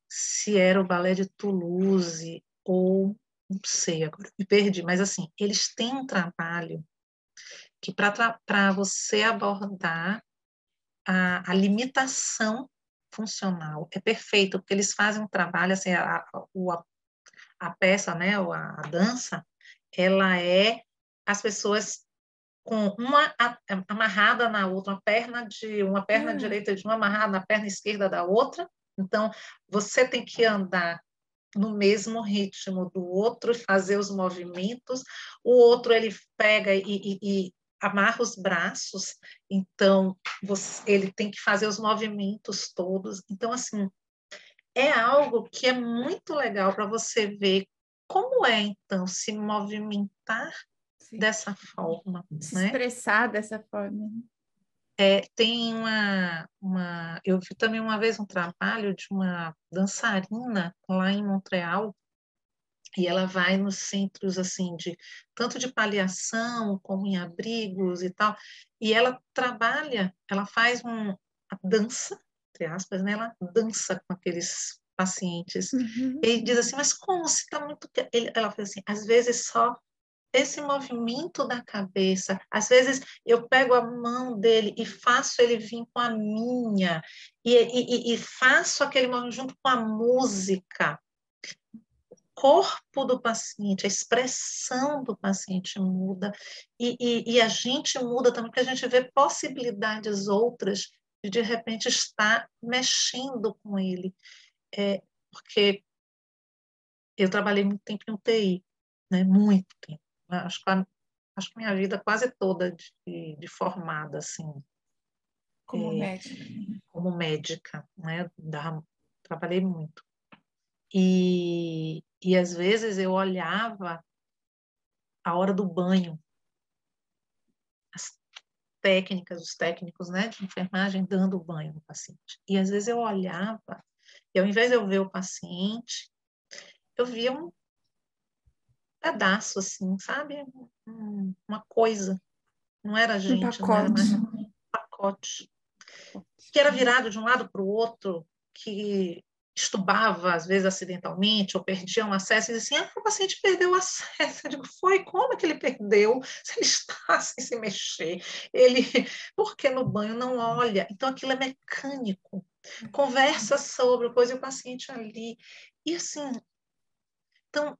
se era o balé de Toulouse ou não sei agora, me perdi, mas assim, eles têm um trabalho que para você abordar a, a, limitação funcional é perfeito, porque eles fazem um trabalho, assim, a, a, a peça, né, a, a dança, ela é as pessoas com uma amarrada na outra, uma perna de uma perna hum. direita de uma amarrada na perna esquerda da outra. Então, você tem que andar no mesmo ritmo do outro, fazer os movimentos. O outro ele pega e, e, e amarra os braços, então você, ele tem que fazer os movimentos todos. Então, assim, é algo que é muito legal para você ver como é, então, se movimentar Sim. dessa forma.
Se
né?
expressar dessa forma.
É, tem uma, uma. Eu vi também uma vez um trabalho de uma dançarina lá em Montreal, e ela vai nos centros assim de tanto de paliação como em abrigos e tal e ela trabalha ela faz um a dança entre aspas né ela dança com aqueles pacientes uhum. e diz assim mas como se está muito Ele, ela fala assim às vezes só esse movimento da cabeça. Às vezes eu pego a mão dele e faço ele vir com a minha, e, e, e faço aquele movimento junto com a música. O corpo do paciente, a expressão do paciente muda, e, e, a gente muda também, porque a gente vê possibilidades outras de de repente estar mexendo com ele. É, porque eu trabalhei muito tempo em UTI, né? muito tempo acho que, a, acho que minha vida quase toda de, de formada, assim.
Como é, médica.
Como médica, né? Da, trabalhei muito. E, e às vezes eu olhava a hora do banho, as técnicas, os técnicos né, de enfermagem dando o banho no paciente. E às vezes eu olhava, e ao invés de eu ver o paciente, eu via um pedaço, assim, sabe? uma coisa. Não era gente,
um pacote.
era um pacote. Que era virado de um lado para o outro, que estubava, às vezes acidentalmente, ou perdia um acesso, e dizia assim, ah, o paciente perdeu o acesso. Eu digo, foi? Como é que ele perdeu? Se ele está sem se mexer. Ele, porque no banho não olha. Então, aquilo é mecânico. Conversa sobre, pois e o paciente ali. E assim, então,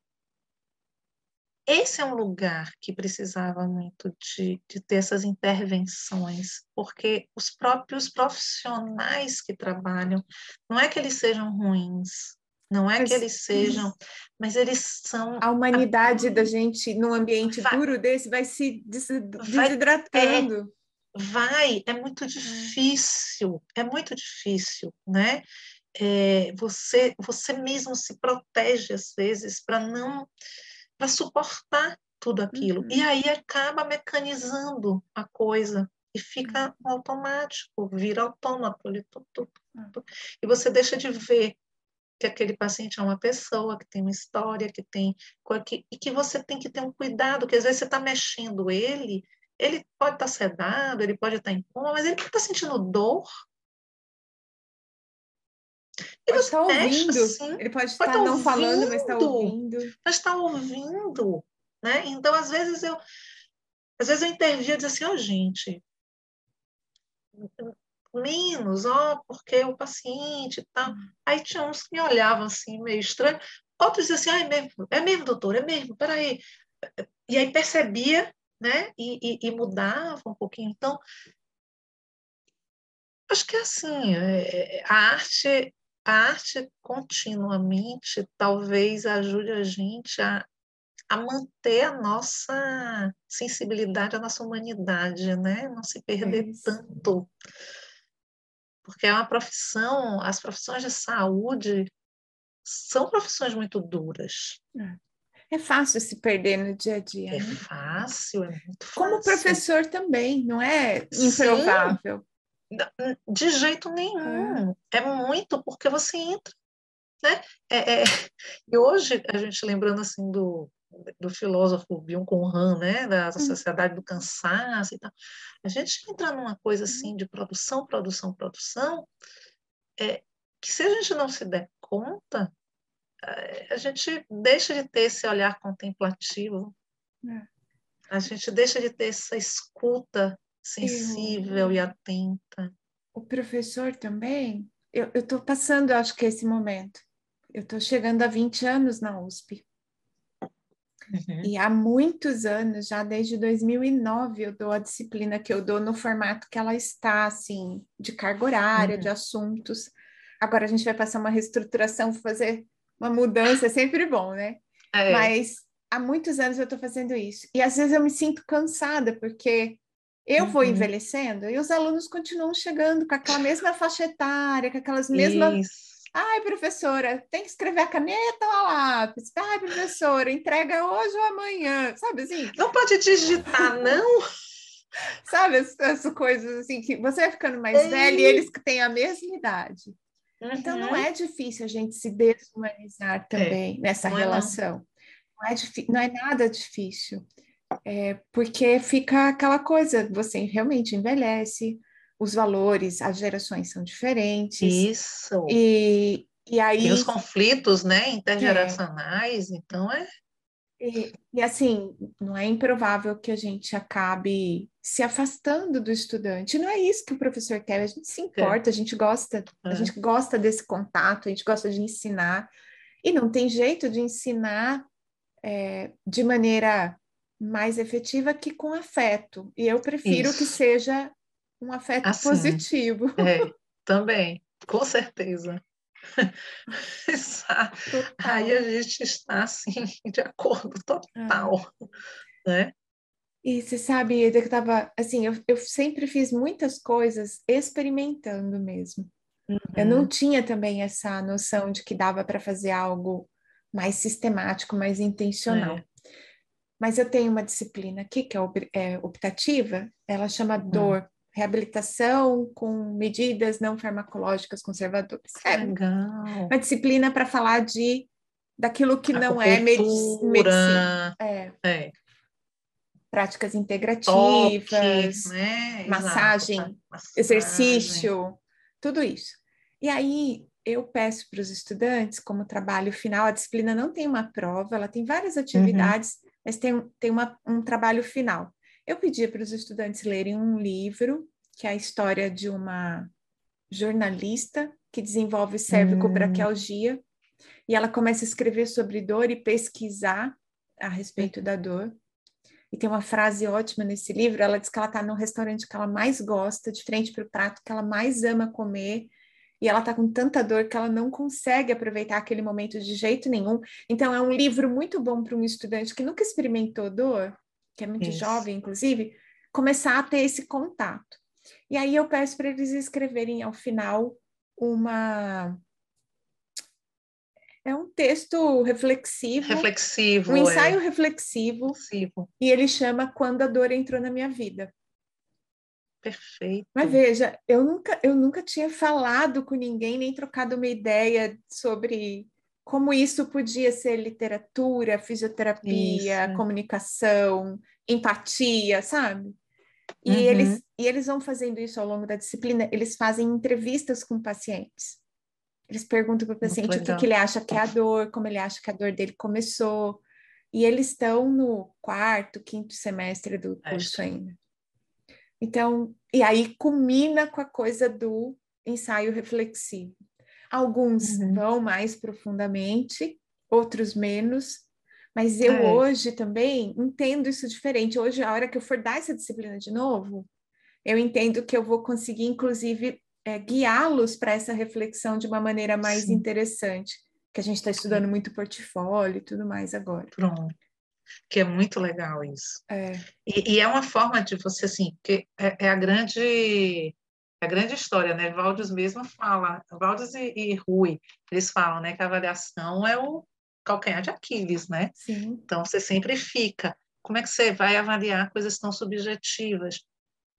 esse é um lugar que precisava muito de, de, ter essas intervenções, porque os próprios profissionais que trabalham, não é que eles sejam ruins, não é mas, que eles sejam, mas eles são.
A humanidade a... da gente num ambiente vai, duro desse vai se des, desidratando.
Vai, é, vai, é muito difícil, é muito difícil, né? É, você, você mesmo se protege às vezes para não para suportar tudo aquilo. Uhum. E aí acaba mecanizando a coisa e fica uhum. automático, vira autômato ali, tudo, tudo, tudo. E você deixa de ver que aquele paciente é uma pessoa que tem uma história, que tem que, e que você tem que ter um cuidado, que às vezes você está mexendo ele, ele pode estar tá sedado, ele pode estar tá em coma, mas ele está sentindo dor,
ele pode estar ouvindo, assim, ele pode estar não ouvindo, falando, mas está ouvindo.
Mas está ouvindo, né? Então, às vezes eu, às vezes eu intervia e dizia assim, ó, oh, gente, menos, ó, oh, porque o paciente e tal. Hum. Aí tinha uns que me olhavam assim, meio estranho, outros diziam assim, ah, é mesmo, é mesmo, doutor, é mesmo, peraí. E aí percebia, né, e, e, e mudava um pouquinho. Então, acho que é assim, é, é, a arte a arte continuamente talvez ajude a gente a, a manter a nossa sensibilidade, a nossa humanidade, né? Não se perder é tanto. Porque é uma profissão, as profissões de saúde são profissões muito duras.
É. é fácil se perder no dia a dia.
É né? fácil, é muito fácil.
Como professor também, não é improvável. Sim.
De jeito nenhum. É, é muito porque você entra. Né? É, é, e hoje, a gente lembrando assim do, do filósofo Byung-Chul Han, né, da hum. sociedade do cansaço e tal, a gente entra numa coisa assim de produção, produção, produção, é, que se a gente não se der conta, a gente deixa de ter esse olhar contemplativo, é. a gente deixa de ter essa escuta sensível eu, e atenta.
O professor também, eu estou passando, acho que esse momento. Eu estou chegando a 20 anos na USP. Uhum. E há muitos anos, já desde 2009, eu dou a disciplina que eu dou no formato que ela está, assim, de carga horária, uhum. de assuntos. Agora a gente vai passar uma reestruturação, fazer uma mudança, é sempre bom, né? É. Mas há muitos anos eu estou fazendo isso. E às vezes eu me sinto cansada, porque eu vou uhum. envelhecendo e os alunos continuam chegando com aquela mesma faixa etária, com aquelas mesmas. Isso. Ai, professora, tem que escrever a caneta ou a lápis? Ai, professora, entrega hoje ou amanhã? Sabe assim?
Não pode digitar, não?
Sabe, essas coisas assim, que você vai ficando mais Ei. velho e eles que têm a mesma idade. Uhum. Então, não é difícil a gente se deshumanizar também é. nessa não relação. É não. Não, é não é nada difícil. É, porque fica aquela coisa, você realmente envelhece, os valores, as gerações são diferentes.
Isso.
E, e aí.
E os conflitos, né, intergeracionais, é. então é.
E, e, assim, não é improvável que a gente acabe se afastando do estudante. Não é isso que o professor quer, a gente se importa, é. a gente gosta, é. a gente gosta desse contato, a gente gosta de ensinar. E não tem jeito de ensinar é, de maneira mais efetiva que com afeto. E eu prefiro Isso. que seja um afeto assim, positivo.
É, também, com certeza. Aí a gente está assim, de acordo total. É. Né?
E você sabe, que tava assim, eu, eu sempre fiz muitas coisas experimentando mesmo. Uhum. Eu não uhum. tinha também essa noção de que dava para fazer algo mais sistemático, mais intencional. É. Mas eu tenho uma disciplina aqui, que é, é optativa, ela chama hum. dor, reabilitação com medidas não farmacológicas conservadoras.
É Legal.
uma disciplina para falar de daquilo que não é medicina. É. é. Práticas integrativas, né? massagem, massagem, exercício, tudo isso. E aí eu peço para os estudantes, como trabalho final, a disciplina não tem uma prova, ela tem várias uhum. atividades. Uhum mas tem, tem uma, um trabalho final. Eu pedi para os estudantes lerem um livro, que é a história de uma jornalista que desenvolve cervicobraquialgia, hum. e ela começa a escrever sobre dor e pesquisar a respeito da dor. E tem uma frase ótima nesse livro, ela diz que ela está no restaurante que ela mais gosta, de frente para o prato que ela mais ama comer, e ela está com tanta dor que ela não consegue aproveitar aquele momento de jeito nenhum. Então, é um livro muito bom para um estudante que nunca experimentou dor, que é muito Isso. jovem, inclusive, começar a ter esse contato. E aí eu peço para eles escreverem ao final uma é um texto reflexivo.
Reflexivo.
Um ensaio é. reflexivo. reflexivo. E ele chama Quando a Dor Entrou na Minha Vida.
Perfeito.
Mas veja, eu nunca, eu nunca tinha falado com ninguém, nem trocado uma ideia sobre como isso podia ser literatura, fisioterapia, isso. comunicação, empatia, sabe? E, uhum. eles, e eles vão fazendo isso ao longo da disciplina, eles fazem entrevistas com pacientes. Eles perguntam para o paciente o que, que, ele acha que é a dor, como ele acha que a dor dele começou. E eles estão no quarto, quinto semestre do curso ainda. Então, e aí culmina com a coisa do ensaio reflexivo. Alguns uhum. vão mais profundamente, outros menos, mas eu é. hoje também entendo isso diferente. Hoje, a hora que eu for dar essa disciplina de novo, eu entendo que eu vou conseguir, inclusive, é, guiá-los para essa reflexão de uma maneira mais Sim. interessante, que a gente está estudando muito portfólio e tudo mais agora.
Pronto. Que é muito legal isso. É. E, e é uma forma de você, assim, que é, é a grande a grande história, né? Valdes mesmo fala, Valdes e, e Rui, eles falam, né, que a avaliação é o calcanhar de Aquiles, né?
Sim.
Então você sempre fica. Como é que você vai avaliar coisas tão subjetivas?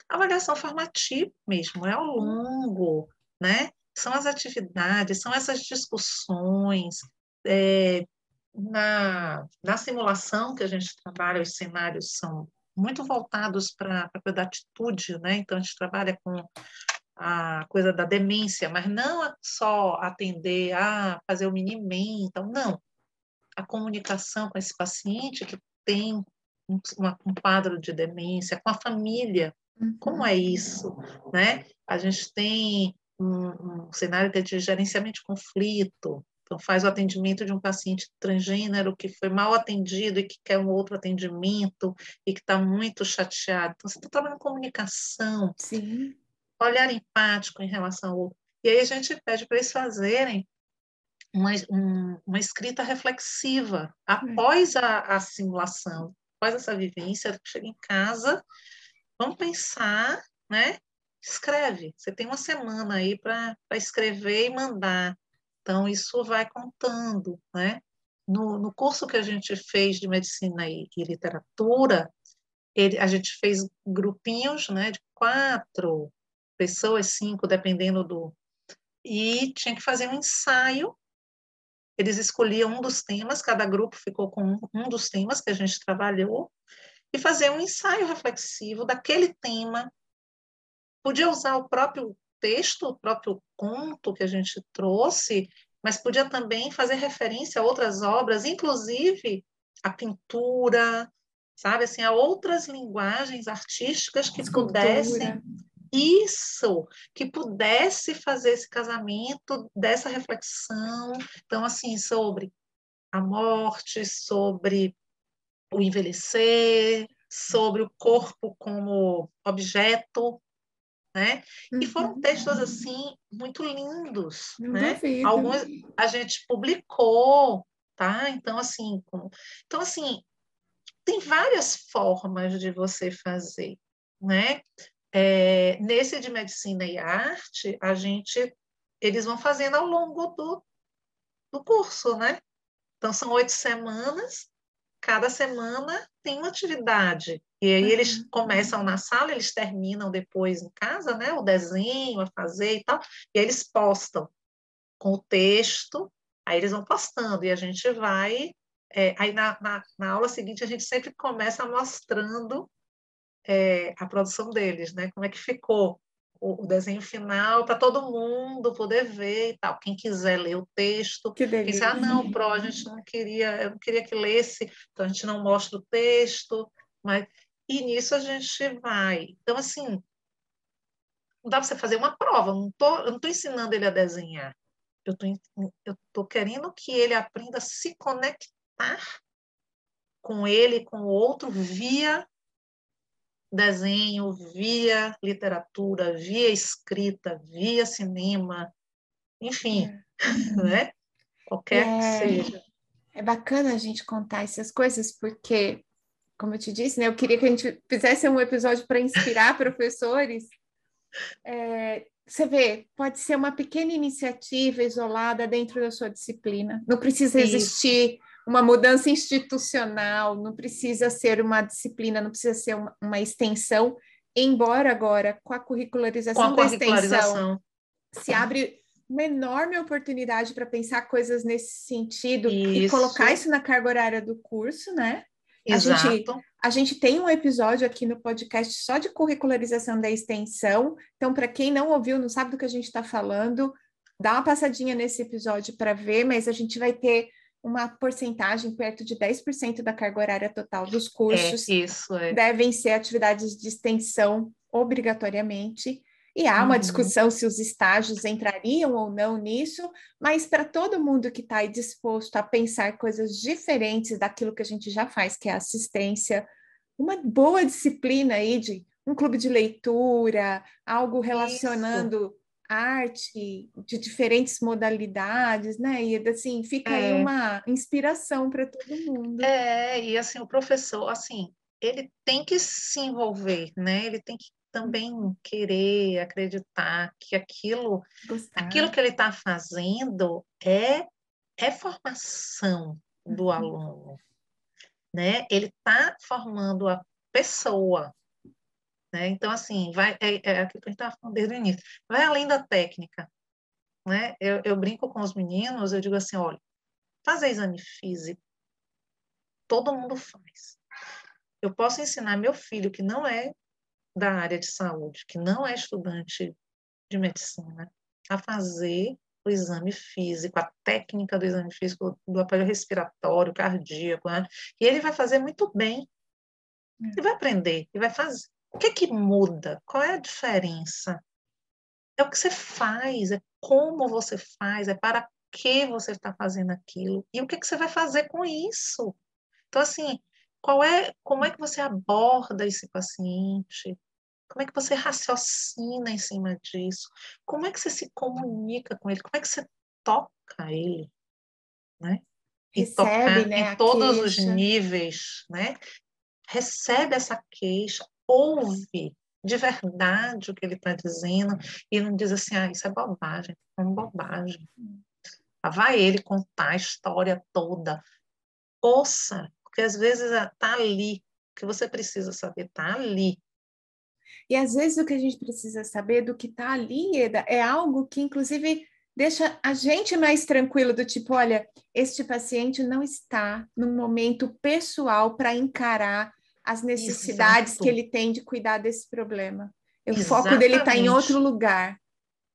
avaliação formativa mesmo, é ao longo, né? São as atividades, são essas discussões. É, na, na simulação que a gente trabalha, os cenários são muito voltados para a coisa da atitude, né? Então, a gente trabalha com a coisa da demência, mas não só atender a fazer o mini então não. A comunicação com esse paciente que tem um, uma, um quadro de demência, com a família, como uhum. é isso? Né? A gente tem um, um cenário que é de gerenciamento de conflito, então faz o atendimento de um paciente transgênero que foi mal atendido e que quer um outro atendimento e que está muito chateado. Então você está trabalhando comunicação,
Sim.
olhar empático em relação ao outro. E aí a gente pede para eles fazerem uma, um, uma escrita reflexiva após a, a simulação, após essa vivência, chega em casa Vamos pensar, né? Escreve. Você tem uma semana aí para escrever e mandar. Então, isso vai contando, né? No, no curso que a gente fez de medicina e, e literatura, ele, a gente fez grupinhos, né, de quatro pessoas, cinco, dependendo do. E tinha que fazer um ensaio. Eles escolhiam um dos temas, cada grupo ficou com um, um dos temas que a gente trabalhou, e fazer um ensaio reflexivo daquele tema. Podia usar o próprio texto, o próprio conto que a gente trouxe, mas podia também fazer referência a outras obras, inclusive a pintura, sabe, assim, a outras linguagens artísticas que Escultura. pudessem isso, que pudesse fazer esse casamento dessa reflexão, então assim, sobre a morte, sobre o envelhecer, sobre o corpo como objeto, né? E foram uhum. textos assim muito lindos, né? Alguns a gente publicou, tá? Então assim, com... então assim, tem várias formas de você fazer, né? É, nesse de medicina e arte, a gente eles vão fazendo ao longo do, do curso, né? Então são oito semanas cada semana tem uma atividade. E aí eles uhum. começam na sala, eles terminam depois em casa, né? O desenho a fazer e tal. E aí eles postam com o texto, aí eles vão postando e a gente vai. É, aí na, na, na, aula seguinte a gente sempre começa mostrando é, a produção deles, né? Como é que ficou o, desenho final para todo mundo poder ver e tal. Quem quiser ler o texto,
que
quem disser, ah, não, Pro, a gente não queria, eu não queria que lesse, então a gente não mostra o texto, mas e nisso a gente vai. Então, assim, não dá para você fazer uma prova, não tô, eu não estou ensinando ele a desenhar. Eu estou querendo que ele aprenda a se conectar com ele, com o outro, via desenho, via literatura, via escrita, via cinema, enfim, é. né? Qualquer é, que seja.
É bacana a gente contar essas coisas, porque, como eu te disse, né, eu queria que a gente fizesse um episódio para inspirar professores. É, você vê, pode ser uma pequena iniciativa isolada dentro da sua disciplina. Não precisa Isso. existir uma mudança institucional, não precisa ser uma disciplina, não precisa ser uma, uma extensão, embora agora, com a curricularização com a da extensão, se abre uma enorme oportunidade para pensar coisas nesse sentido isso. e colocar isso na carga horária do curso, né?
Exato.
A gente, a gente tem um episódio aqui no podcast só de curricularização da extensão. Então, para quem não ouviu, não sabe do que a gente está falando, dá uma passadinha nesse episódio para ver, mas a gente vai ter uma porcentagem perto de 10% da carga horária total dos cursos.
É, isso, é.
Devem ser atividades de extensão obrigatoriamente. E há uma uhum. discussão se os estágios entrariam ou não nisso, mas para todo mundo que está aí disposto a pensar coisas diferentes daquilo que a gente já faz, que é assistência, uma boa disciplina aí de um clube de leitura, algo relacionando Isso. arte de diferentes modalidades, né? E assim, fica é. aí uma inspiração para todo mundo.
É, e assim, o professor, assim, ele tem que se envolver, né? Ele tem que também querer acreditar que aquilo, aquilo que ele está fazendo é, é formação do uhum. aluno, né? Ele está formando a pessoa, né? Então assim, vai é, é aquilo que a gente estava falando desde o início, vai além da técnica, né? Eu, eu brinco com os meninos, eu digo assim, olha, fazer exame físico, todo mundo faz. Eu posso ensinar meu filho que não é da área de saúde, que não é estudante de medicina, a fazer o exame físico, a técnica do exame físico do aparelho respiratório, cardíaco, né? e ele vai fazer muito bem. Ele vai aprender, ele vai fazer. O que é que muda? Qual é a diferença? É o que você faz, é como você faz, é para que você está fazendo aquilo e o que, é que você vai fazer com isso. Então, assim, qual é, como é que você aborda esse paciente? Como é que você raciocina em cima disso? Como é que você se comunica com ele? Como é que você toca ele? Né?
E Recebe, tocar né,
em todos queixa. os níveis, né? Recebe essa queixa, ouve de verdade o que ele está dizendo e não diz assim, ah, isso é bobagem, é uma bobagem. Vai ele contar a história toda. Ouça, porque às vezes está ali, o que você precisa saber está ali.
E às vezes o que a gente precisa saber do que está ali, Eda, é algo que, inclusive, deixa a gente mais tranquilo, do tipo, olha, este paciente não está num momento pessoal para encarar as necessidades Exato. que ele tem de cuidar desse problema. O Exatamente. foco dele está em outro lugar.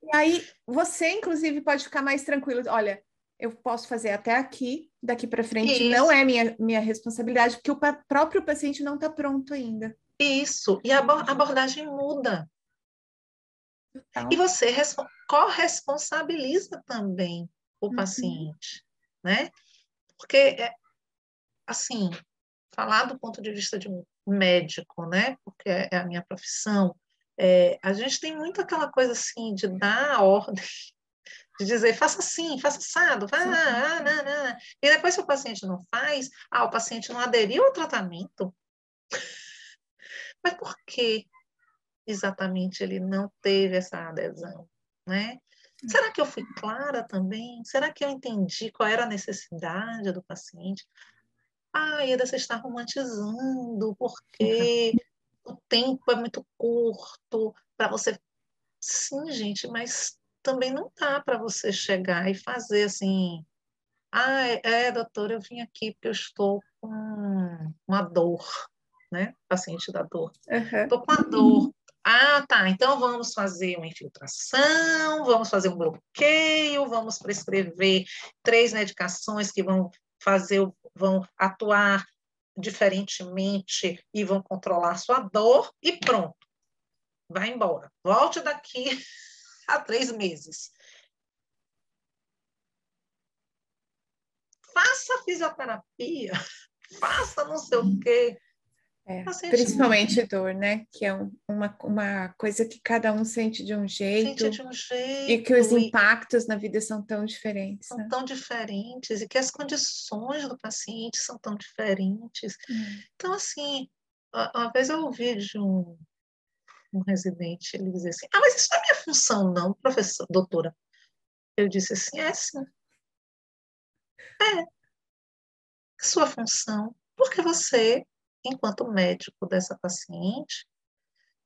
E aí você, inclusive, pode ficar mais tranquilo. Olha, eu posso fazer até aqui, daqui para frente Isso. não é minha, minha responsabilidade, porque o próprio paciente não está pronto ainda.
Isso, e a abordagem muda. E você corresponsabiliza também o uhum. paciente, né? Porque, é, assim, falar do ponto de vista de um médico, né? Porque é a minha profissão, é, a gente tem muito aquela coisa assim de dar a ordem de dizer faça assim, faça assado, vá, ah, não, não. e depois se o paciente não faz, ah, o paciente não aderiu ao tratamento. Mas por que exatamente ele não teve essa adesão, né? Será que eu fui clara também? Será que eu entendi qual era a necessidade do paciente? Ah, Eda, você está romantizando, porque o tempo é muito curto para você. Sim, gente, mas também não dá para você chegar e fazer assim. Ah, é, é, doutor, eu vim aqui porque eu estou com uma dor, né? Paciente da dor. Uhum. com a dor. Ah, tá. Então vamos fazer uma infiltração, vamos fazer um bloqueio, vamos prescrever três medicações que vão fazer, vão atuar diferentemente e vão controlar sua dor e pronto. Vai embora. Volte daqui há três meses. Faça fisioterapia, faça não sei o quê.
É, principalmente dor, né? Que é um, uma, uma coisa que cada um sente de um jeito.
Sente de um jeito.
E que os impactos na vida são tão diferentes.
São
né?
tão diferentes, e que as condições do paciente são tão diferentes. Hum. Então, assim, uma vez eu ouvi de um, um residente, ele dizia assim, ah, mas isso não é minha função, não, professor, doutora. Eu disse assim, é sim. É. Sua função. Porque você, enquanto médico dessa paciente,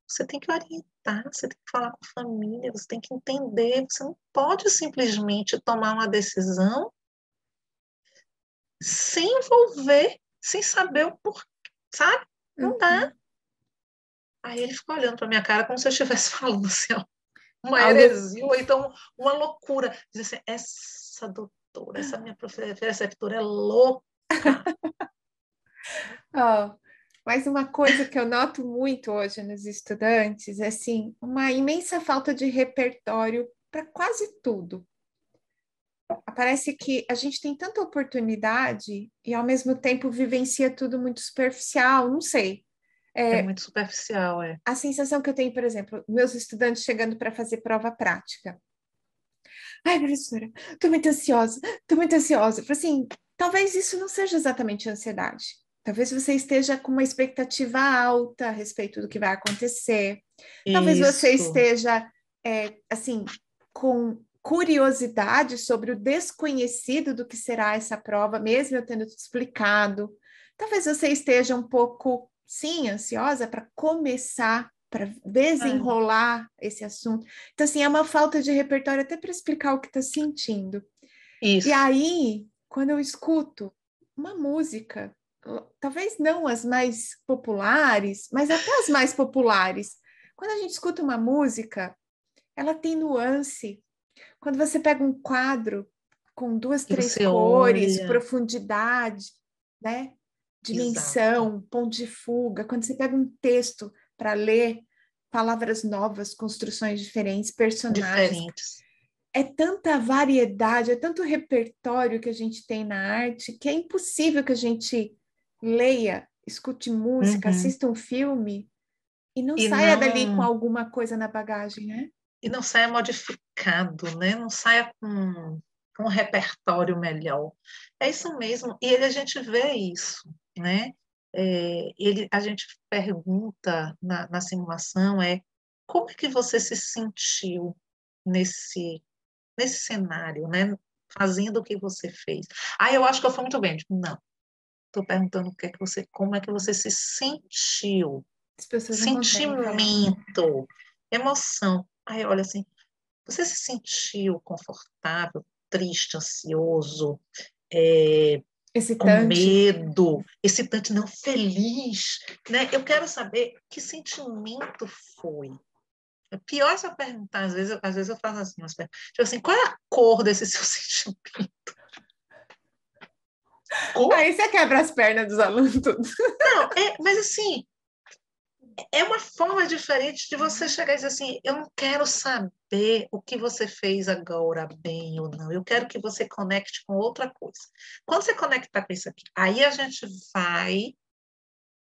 você tem que orientar, você tem que falar com a família, você tem que entender, você não pode simplesmente tomar uma decisão sem envolver, sem saber o porquê, sabe? Não uhum. dá. Aí ele ficou olhando para minha cara como se eu estivesse falando assim, ó, uma heresia, ou então uma loucura. Diz assim, essa doutora essa minha preceptora é louca.
oh, mas uma coisa que eu noto muito hoje nos estudantes é assim, uma imensa falta de repertório para quase tudo. Parece que a gente tem tanta oportunidade e ao mesmo tempo vivencia tudo muito superficial, não sei.
É, é muito superficial, é.
A sensação que eu tenho, por exemplo, meus estudantes chegando para fazer prova prática. Ai, professora, estou muito ansiosa, estou muito ansiosa. Assim, talvez isso não seja exatamente ansiedade. Talvez você esteja com uma expectativa alta a respeito do que vai acontecer. Isso. Talvez você esteja, é, assim, com curiosidade sobre o desconhecido do que será essa prova, mesmo eu tendo explicado. Talvez você esteja um pouco, sim, ansiosa para começar, para desenrolar é. esse assunto. Então, assim, é uma falta de repertório até para explicar o que está sentindo. Isso. E aí, quando eu escuto uma música talvez não as mais populares, mas até as mais populares. Quando a gente escuta uma música, ela tem nuance. Quando você pega um quadro com duas, três cores, olha. profundidade, né? Dimensão, Exato. ponto de fuga. Quando você pega um texto para ler palavras novas, construções diferentes, personagens. Diferentes. É tanta variedade, é tanto repertório que a gente tem na arte que é impossível que a gente leia, escute música, uhum. assista um filme e não e saia não... dali com alguma coisa na bagagem, né?
E não saia modificado, né? Não saia com, com um repertório melhor. É isso mesmo. E ele, a gente vê isso, né? É, ele, a gente pergunta na, na simulação é como é que você se sentiu nesse nesse cenário, né? Fazendo o que você fez. Ah, eu acho que eu fui muito bem. Não, Estou perguntando o que é que você, como é que você se sentiu. Sentimento, emoção. Aí olha assim, você se sentiu confortável, triste, ansioso, é, com medo, excitante, não feliz, né? Eu quero saber que sentimento foi. É pior essa perguntar, às vezes, às vezes eu faço assim, mas, tipo assim, qual é a cor desse seu sentimento?
Como? Aí você quebra as pernas dos alunos tudo.
Não, é, mas assim, é uma forma diferente de você chegar e dizer assim, eu não quero saber o que você fez agora bem ou não, eu quero que você conecte com outra coisa. Quando você conectar com isso aqui, aí a gente vai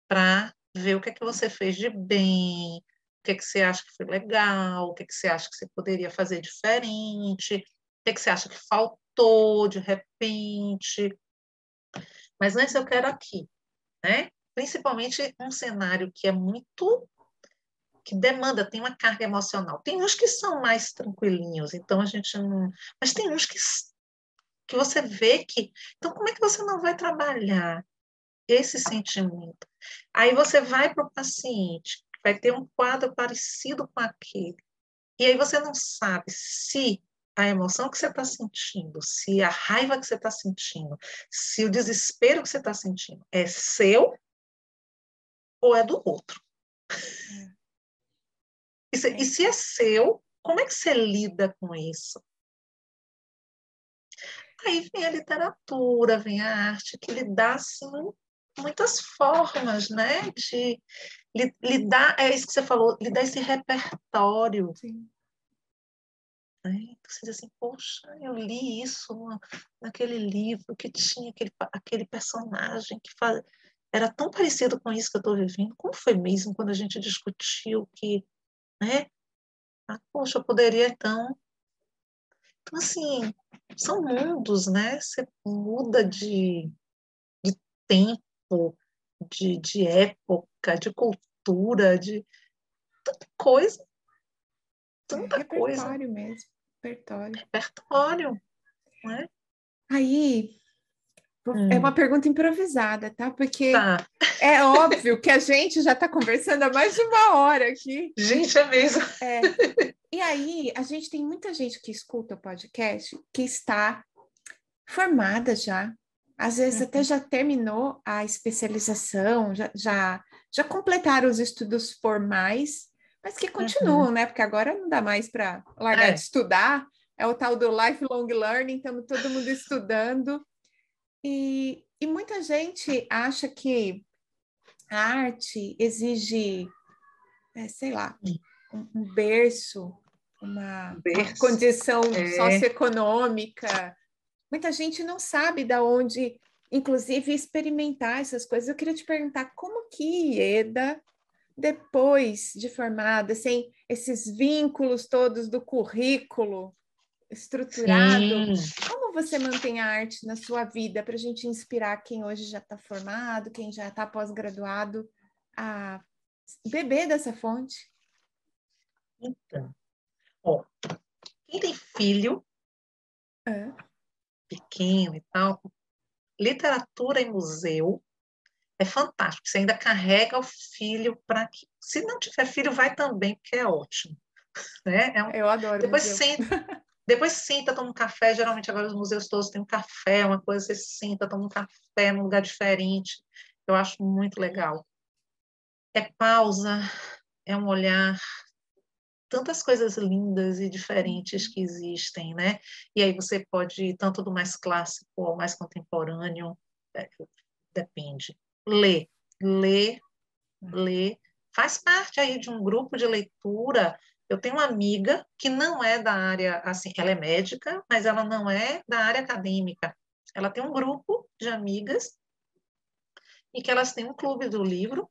para ver o que é que você fez de bem, o que é que você acha que foi legal, o que é que você acha que você poderia fazer diferente, o que é que você acha que faltou de repente, mas antes eu quero aqui, né? Principalmente um cenário que é muito que demanda, tem uma carga emocional. Tem uns que são mais tranquilinhos, então a gente não. Mas tem uns que, que você vê que. Então, como é que você não vai trabalhar esse sentimento? Aí você vai para o paciente, vai ter um quadro parecido com aquele. E aí você não sabe se a emoção que você está sentindo, se a raiva que você está sentindo, se o desespero que você está sentindo é seu ou é do outro. É. E, se, é. e se é seu, como é que você lida com isso? Aí vem a literatura, vem a arte, que lhe dá assim, muitas formas né, de lidar, é isso que você falou, lhe dá esse repertório. Sim né? Você diz assim, poxa, eu li isso naquele livro que tinha aquele, aquele personagem que faz... era tão parecido com isso que eu estou vivendo. Como foi mesmo quando a gente discutiu que, né? Ah, poxa, eu poderia então... Então, assim, são mundos, né? Você muda de, de tempo, de, de época, de cultura, de tanta coisa tanta
é
coisa.
Repertório mesmo, repertório.
Repertório, não é?
Aí, hum. é uma pergunta improvisada, tá? Porque tá. é óbvio que a gente já está conversando há mais de uma hora aqui.
Gente, é mesmo.
É. E aí, a gente tem muita gente que escuta o podcast que está formada já. Às vezes uhum. até já terminou a especialização, já, já, já completaram os estudos formais mas que continuam, uhum. né? Porque agora não dá mais para largar é. de estudar. é o tal do lifelong learning, estamos todo mundo estudando. E, e muita gente acha que a arte exige, é, sei lá, um, um berço, uma, berço. uma condição é. socioeconômica. Muita gente não sabe da onde, inclusive, experimentar essas coisas. Eu queria te perguntar como que Ieda, depois de formada, sem esses vínculos todos do currículo estruturado, Sim. como você mantém a arte na sua vida para a gente inspirar quem hoje já está formado, quem já está pós-graduado, a beber dessa fonte?
Então, ó, quem tem filho é. pequeno e tal, literatura em museu é fantástico. Você ainda carrega o filho para que, se não tiver filho, vai também, porque é ótimo. Né? É um...
Eu adoro.
Depois senta, depois senta, toma um café. Geralmente agora os museus todos têm um café, uma coisa. Você senta, toma um café num lugar diferente. Eu acho muito legal. É pausa, é um olhar, tantas coisas lindas e diferentes que existem, né? E aí você pode ir tanto do mais clássico ao mais contemporâneo, é, depende. Lê, lê, lê. Faz parte aí de um grupo de leitura. Eu tenho uma amiga que não é da área, assim, ela é médica, mas ela não é da área acadêmica. Ela tem um grupo de amigas e que elas têm um clube do livro,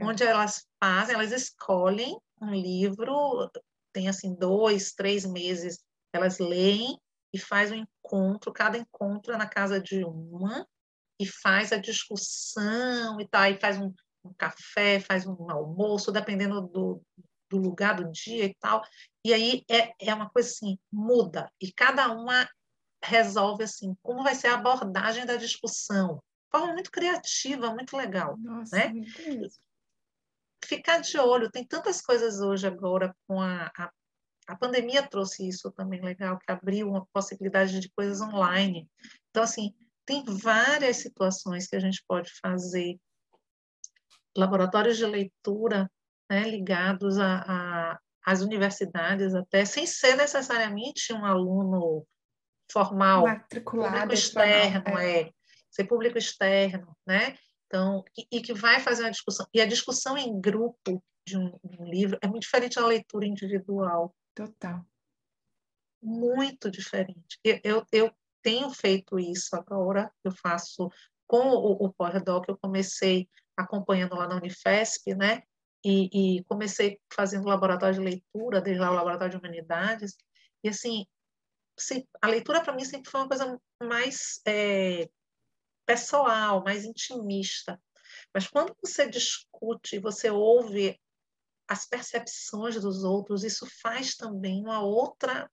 onde elas fazem, elas escolhem um livro, tem assim dois, três meses, elas leem e faz um encontro, cada encontro é na casa de uma, e faz a discussão e tal, e faz um, um café, faz um almoço, dependendo do, do lugar do dia e tal. E aí é, é uma coisa assim, muda, e cada uma resolve assim, como vai ser a abordagem da discussão. Forma muito criativa, muito legal. Nossa, né? ficar de olho. Tem tantas coisas hoje agora com a, a, a pandemia trouxe isso também legal, que abriu uma possibilidade de coisas online. Então, assim, tem várias situações que a gente pode fazer. Laboratórios de leitura né, ligados a, a, às universidades, até sem ser necessariamente um aluno formal,
matriculado,
público externo, é. é. ser público externo, né? Então, e, e, que vai fazer uma discussão. E a discussão em grupo de um, de um livro é muito diferente da leitura individual.
Total.
Muito diferente. Eu, eu tenho feito isso agora, eu faço com o, o pós-doc, eu comecei acompanhando lá na Unifesp, né? E, e, comecei fazendo laboratório de leitura, desde lá o laboratório de humanidades, e assim, a leitura para mim sempre foi uma coisa mais é, pessoal, mais intimista. Mas quando você discute, você ouve as percepções dos outros, isso faz também uma outra,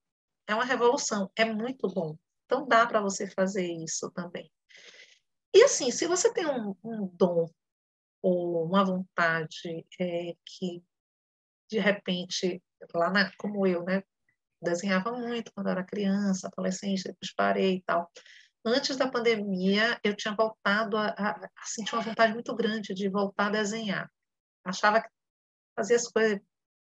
é uma revolução, é muito bom. Então dá para você fazer isso também. E assim, se você tem um, um dom ou uma vontade é, que de repente lá na, como eu, né, desenhava muito quando era criança, adolescente, depois parei e tal antes da pandemia, eu tinha voltado a, a, a, sentir uma vontade muito grande de voltar a desenhar. Achava que fazia as coisas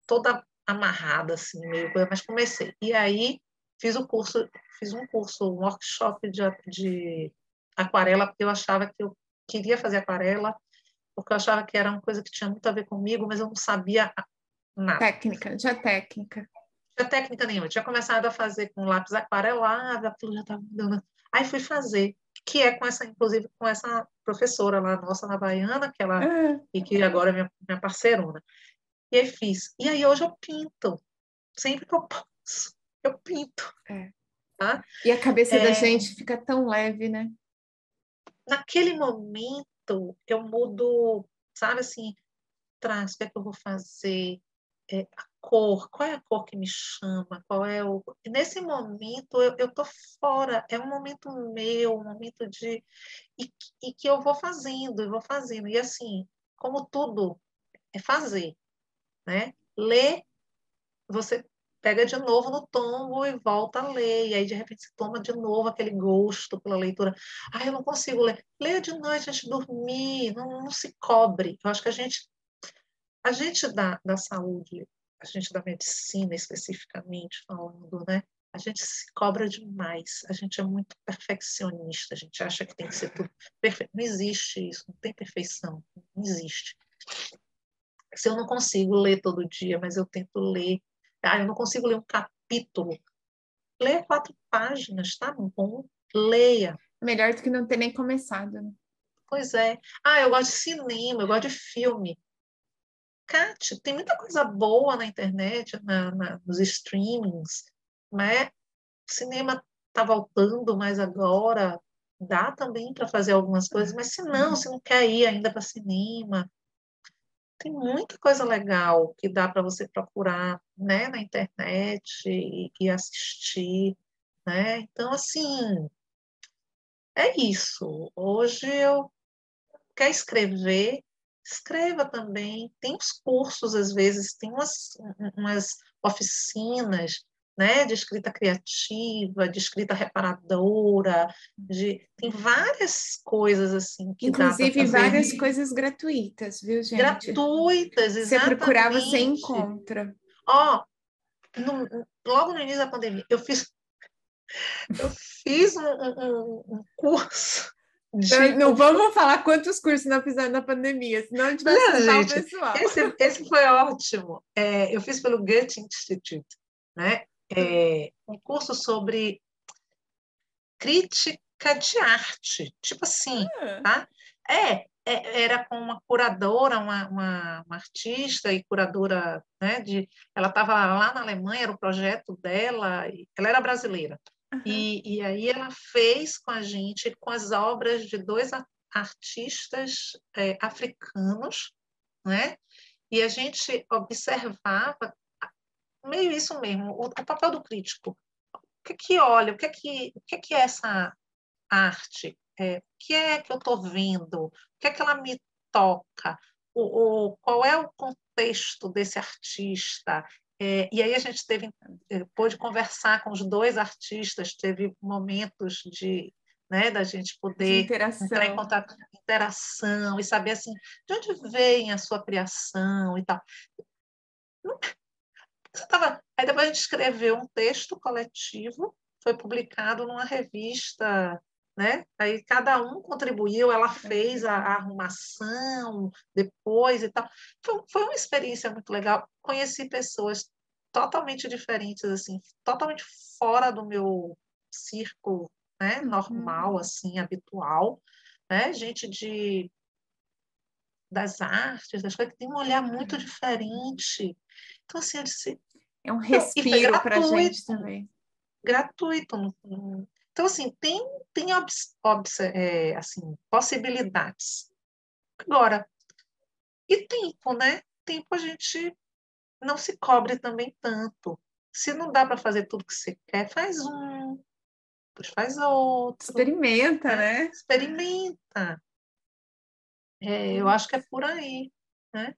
toda amarrada, assim, meio mas comecei. E aí fiz o curso, fiz um curso, um workshop de, de aquarela, porque eu achava que eu queria fazer aquarela, porque eu achava que era uma coisa que tinha muito a ver comigo, mas eu não sabia nada.
Técnica, já técnica.
Já técnica nenhuma. Eu tinha começado a fazer com lápis aquarelável, aquilo já estava dando Aí fui fazer, que é com essa, inclusive com essa professora lá nossa na Baiana, que ela, é. e que agora é minha, minha parceirona. E aí fiz. E aí hoje eu pinto. Sempre que eu posso, eu pinto.
É. Tá? E a cabeça é... da gente fica tão leve, né?
Naquele momento, eu mudo, sabe assim, traz, o que é que eu vou fazer? É, a cor, qual é a cor que me chama, qual é o... Nesse momento eu estou fora, é um momento meu, um momento de... E, e que eu vou fazendo, eu vou fazendo. E assim, como tudo é fazer, né? Ler, você pega de novo no tombo e volta a ler, e aí de repente você toma de novo aquele gosto pela leitura. Ah, eu não consigo ler. Leia de noite antes de dormir, não, não se cobre. Eu acho que a gente a gente da, da saúde a gente da medicina especificamente falando, né? a gente se cobra demais, a gente é muito perfeccionista, a gente acha que tem que ser tudo perfeito. Não existe isso, não tem perfeição, não existe. Se eu não consigo ler todo dia, mas eu tento ler, ah, eu não consigo ler um capítulo, leia quatro páginas, tá bom, leia.
Melhor do que não ter nem começado, né?
Pois é. Ah, eu gosto de cinema, eu gosto de filme. Kátia, tem muita coisa boa na internet, na, na, nos streamings, né? O cinema está voltando, mas agora dá também para fazer algumas coisas, mas se não, se não quer ir ainda para cinema, tem muita coisa legal que dá para você procurar né, na internet e, e assistir. Né? Então, assim, é isso. Hoje eu quer escrever, escreva também. Tem os cursos, às vezes, tem umas, umas oficinas né, de escrita criativa, de escrita reparadora, de tem várias coisas assim que
inclusive várias coisas gratuitas, viu gente?
Gratuitas, exatamente.
Você procurar você encontra.
Ó, no, logo no início da pandemia, eu fiz eu fiz um, um, um curso
de... Não vamos falar quantos cursos nós fizemos na pandemia, senão a gente vai assustar o pessoal.
Esse, esse foi ótimo. É, eu fiz pelo Goethe Institute, né? É, um curso sobre crítica de arte, tipo assim, ah. tá? É, é, era com uma curadora, uma, uma, uma, artista e curadora, né? De, ela estava lá na Alemanha, era o projeto dela, ela era brasileira. Uhum. E, e aí ela fez com a gente, com as obras de dois artistas é, africanos, né? E a gente observava meio isso mesmo, o, o papel do crítico. O que que olha, o que que, o que que é essa arte? É, o que é que eu estou vendo? O que é que ela me toca? O, o, qual é o contexto desse artista? É, e aí a gente teve, é, pôde conversar com os dois artistas, teve momentos de né, da gente poder entrar em contato com interação e saber assim de onde vem a sua criação e tal. Tava... Aí depois a gente escreveu um texto coletivo, foi publicado numa revista, né? Aí cada um contribuiu, ela fez a, a arrumação depois e tal. Foi, foi uma experiência muito legal. Conheci pessoas totalmente diferentes, assim, totalmente fora do meu círculo né, normal, uhum. assim, habitual, né? Gente de das artes, das coisas que tem um olhar muito uhum. diferente. Então, assim, disse,
é um respiro para a gente também.
Gratuito. Então, assim, tem, tem obs, obs, é, assim, possibilidades. Agora, e tempo, né? Tempo a gente não se cobre também tanto. Se não dá para fazer tudo que você quer, faz um, depois faz outro.
Experimenta, né?
né? Experimenta. É, eu acho que é por aí, né?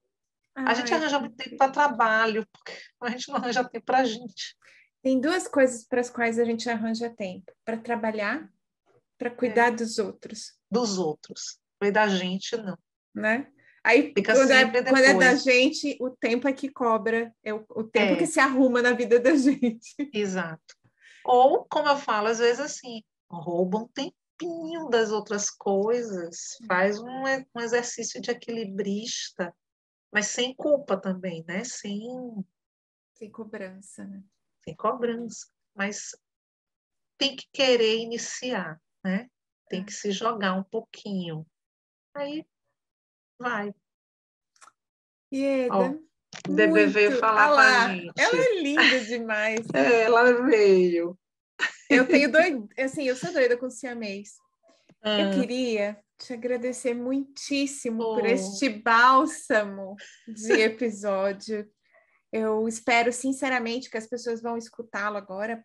Ai, a gente arranja muito tempo para trabalho, porque a gente não arranja tempo para a gente.
Tem duas coisas para as quais a gente arranja tempo: para trabalhar, para cuidar é. dos outros.
Dos outros. Cuidar da gente, não.
Né? Aí, Fica quando, é, quando é da gente, o tempo é que cobra, é o, o tempo é. que se arruma na vida da gente.
Exato. Ou, como eu falo, às vezes assim, rouba um tempinho das outras coisas, faz um, um exercício de equilibrista, mas sem culpa também, né? Sem,
sem cobrança, né?
Sem cobrança. Mas tem que querer iniciar, né? Tem é. que se jogar um pouquinho. Aí vai.
Ieda, Ó,
o bebê veio falar com a gente.
Ela é linda demais.
é, ela veio.
Eu tenho doido, assim, eu sou doida com o siamês. Eu ah. queria te agradecer muitíssimo oh. por este bálsamo de episódio. Eu espero sinceramente que as pessoas vão escutá-lo agora,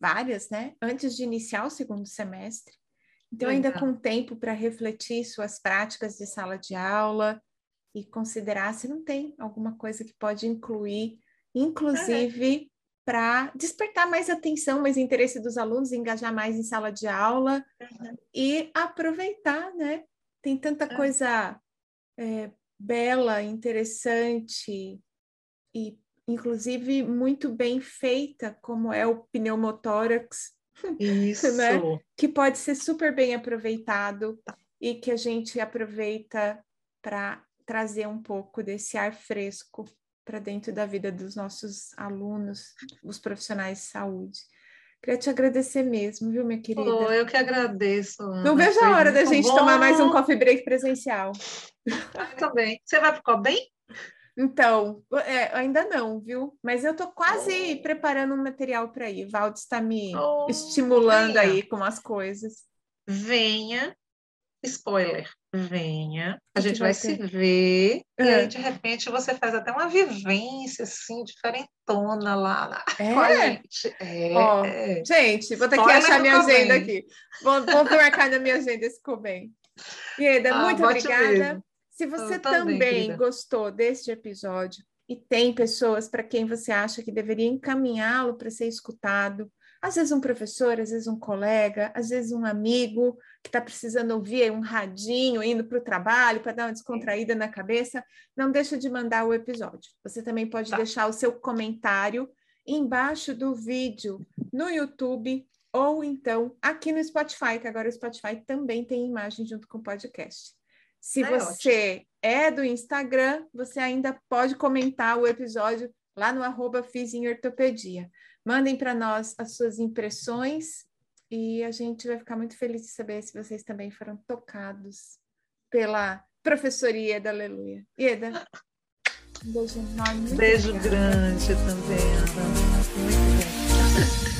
várias, né? Antes de iniciar o segundo semestre. Então, ainda com tempo para refletir suas práticas de sala de aula e considerar se não tem alguma coisa que pode incluir, inclusive para despertar mais atenção, mais interesse dos alunos, engajar mais em sala de aula uhum. e aproveitar, né? Tem tanta coisa é, bela, interessante e inclusive muito bem feita, como é o pneumotórax,
Isso.
né? que pode ser super bem aproveitado e que a gente aproveita para trazer um pouco desse ar fresco para dentro da vida dos nossos alunos, os profissionais de saúde. Queria te agradecer mesmo, viu, minha querida?
Oh, eu que agradeço. Ana.
Não vejo a hora da gente
bom.
tomar mais um coffee break presencial.
Eu também. Você vai ficar bem?
Então, é, ainda não, viu? Mas eu estou quase
Oh.
preparando um material para ir. Valdes está me
Oh,
estimulando
venha.
aí com as coisas.
Venha. Spoiler. Venha. A
Que que
gente
vai
vai se ver. E
Ah.
aí, de repente, você faz até uma vivência, assim, diferentona lá, lá com a
É?
gente. É.
Ó,
é.
Gente, vou ter que
Spoiler
achar
do
minha agenda aqui. Vou, vou marcar na minha agenda esse Cobain. Ieda,
Ah,
muito obrigada.
mesmo.
Se você
também,
também
querida.
gostou deste episódio e tem pessoas para quem você acha que deveria encaminhá-lo para ser escutado, às vezes um professor, às vezes um colega, às vezes um amigo que está precisando ouvir um radinho indo para o trabalho para dar uma descontraída na cabeça, não deixa de mandar o episódio. Você também pode
Tá.
deixar o seu comentário embaixo do vídeo no YouTube ou então aqui no Spotify, que agora o Spotify também tem imagem junto com o podcast. Se
Ah, é
você é do Instagram, você ainda pode comentar o episódio lá no arroba Fiz em Ortopedia. Mandem para nós as suas impressões e a gente vai ficar muito feliz de saber se vocês também foram tocados pela professoria da Aleluia. Ieda, um beijo enorme.
Beijo grande também, Ana. Muito bem.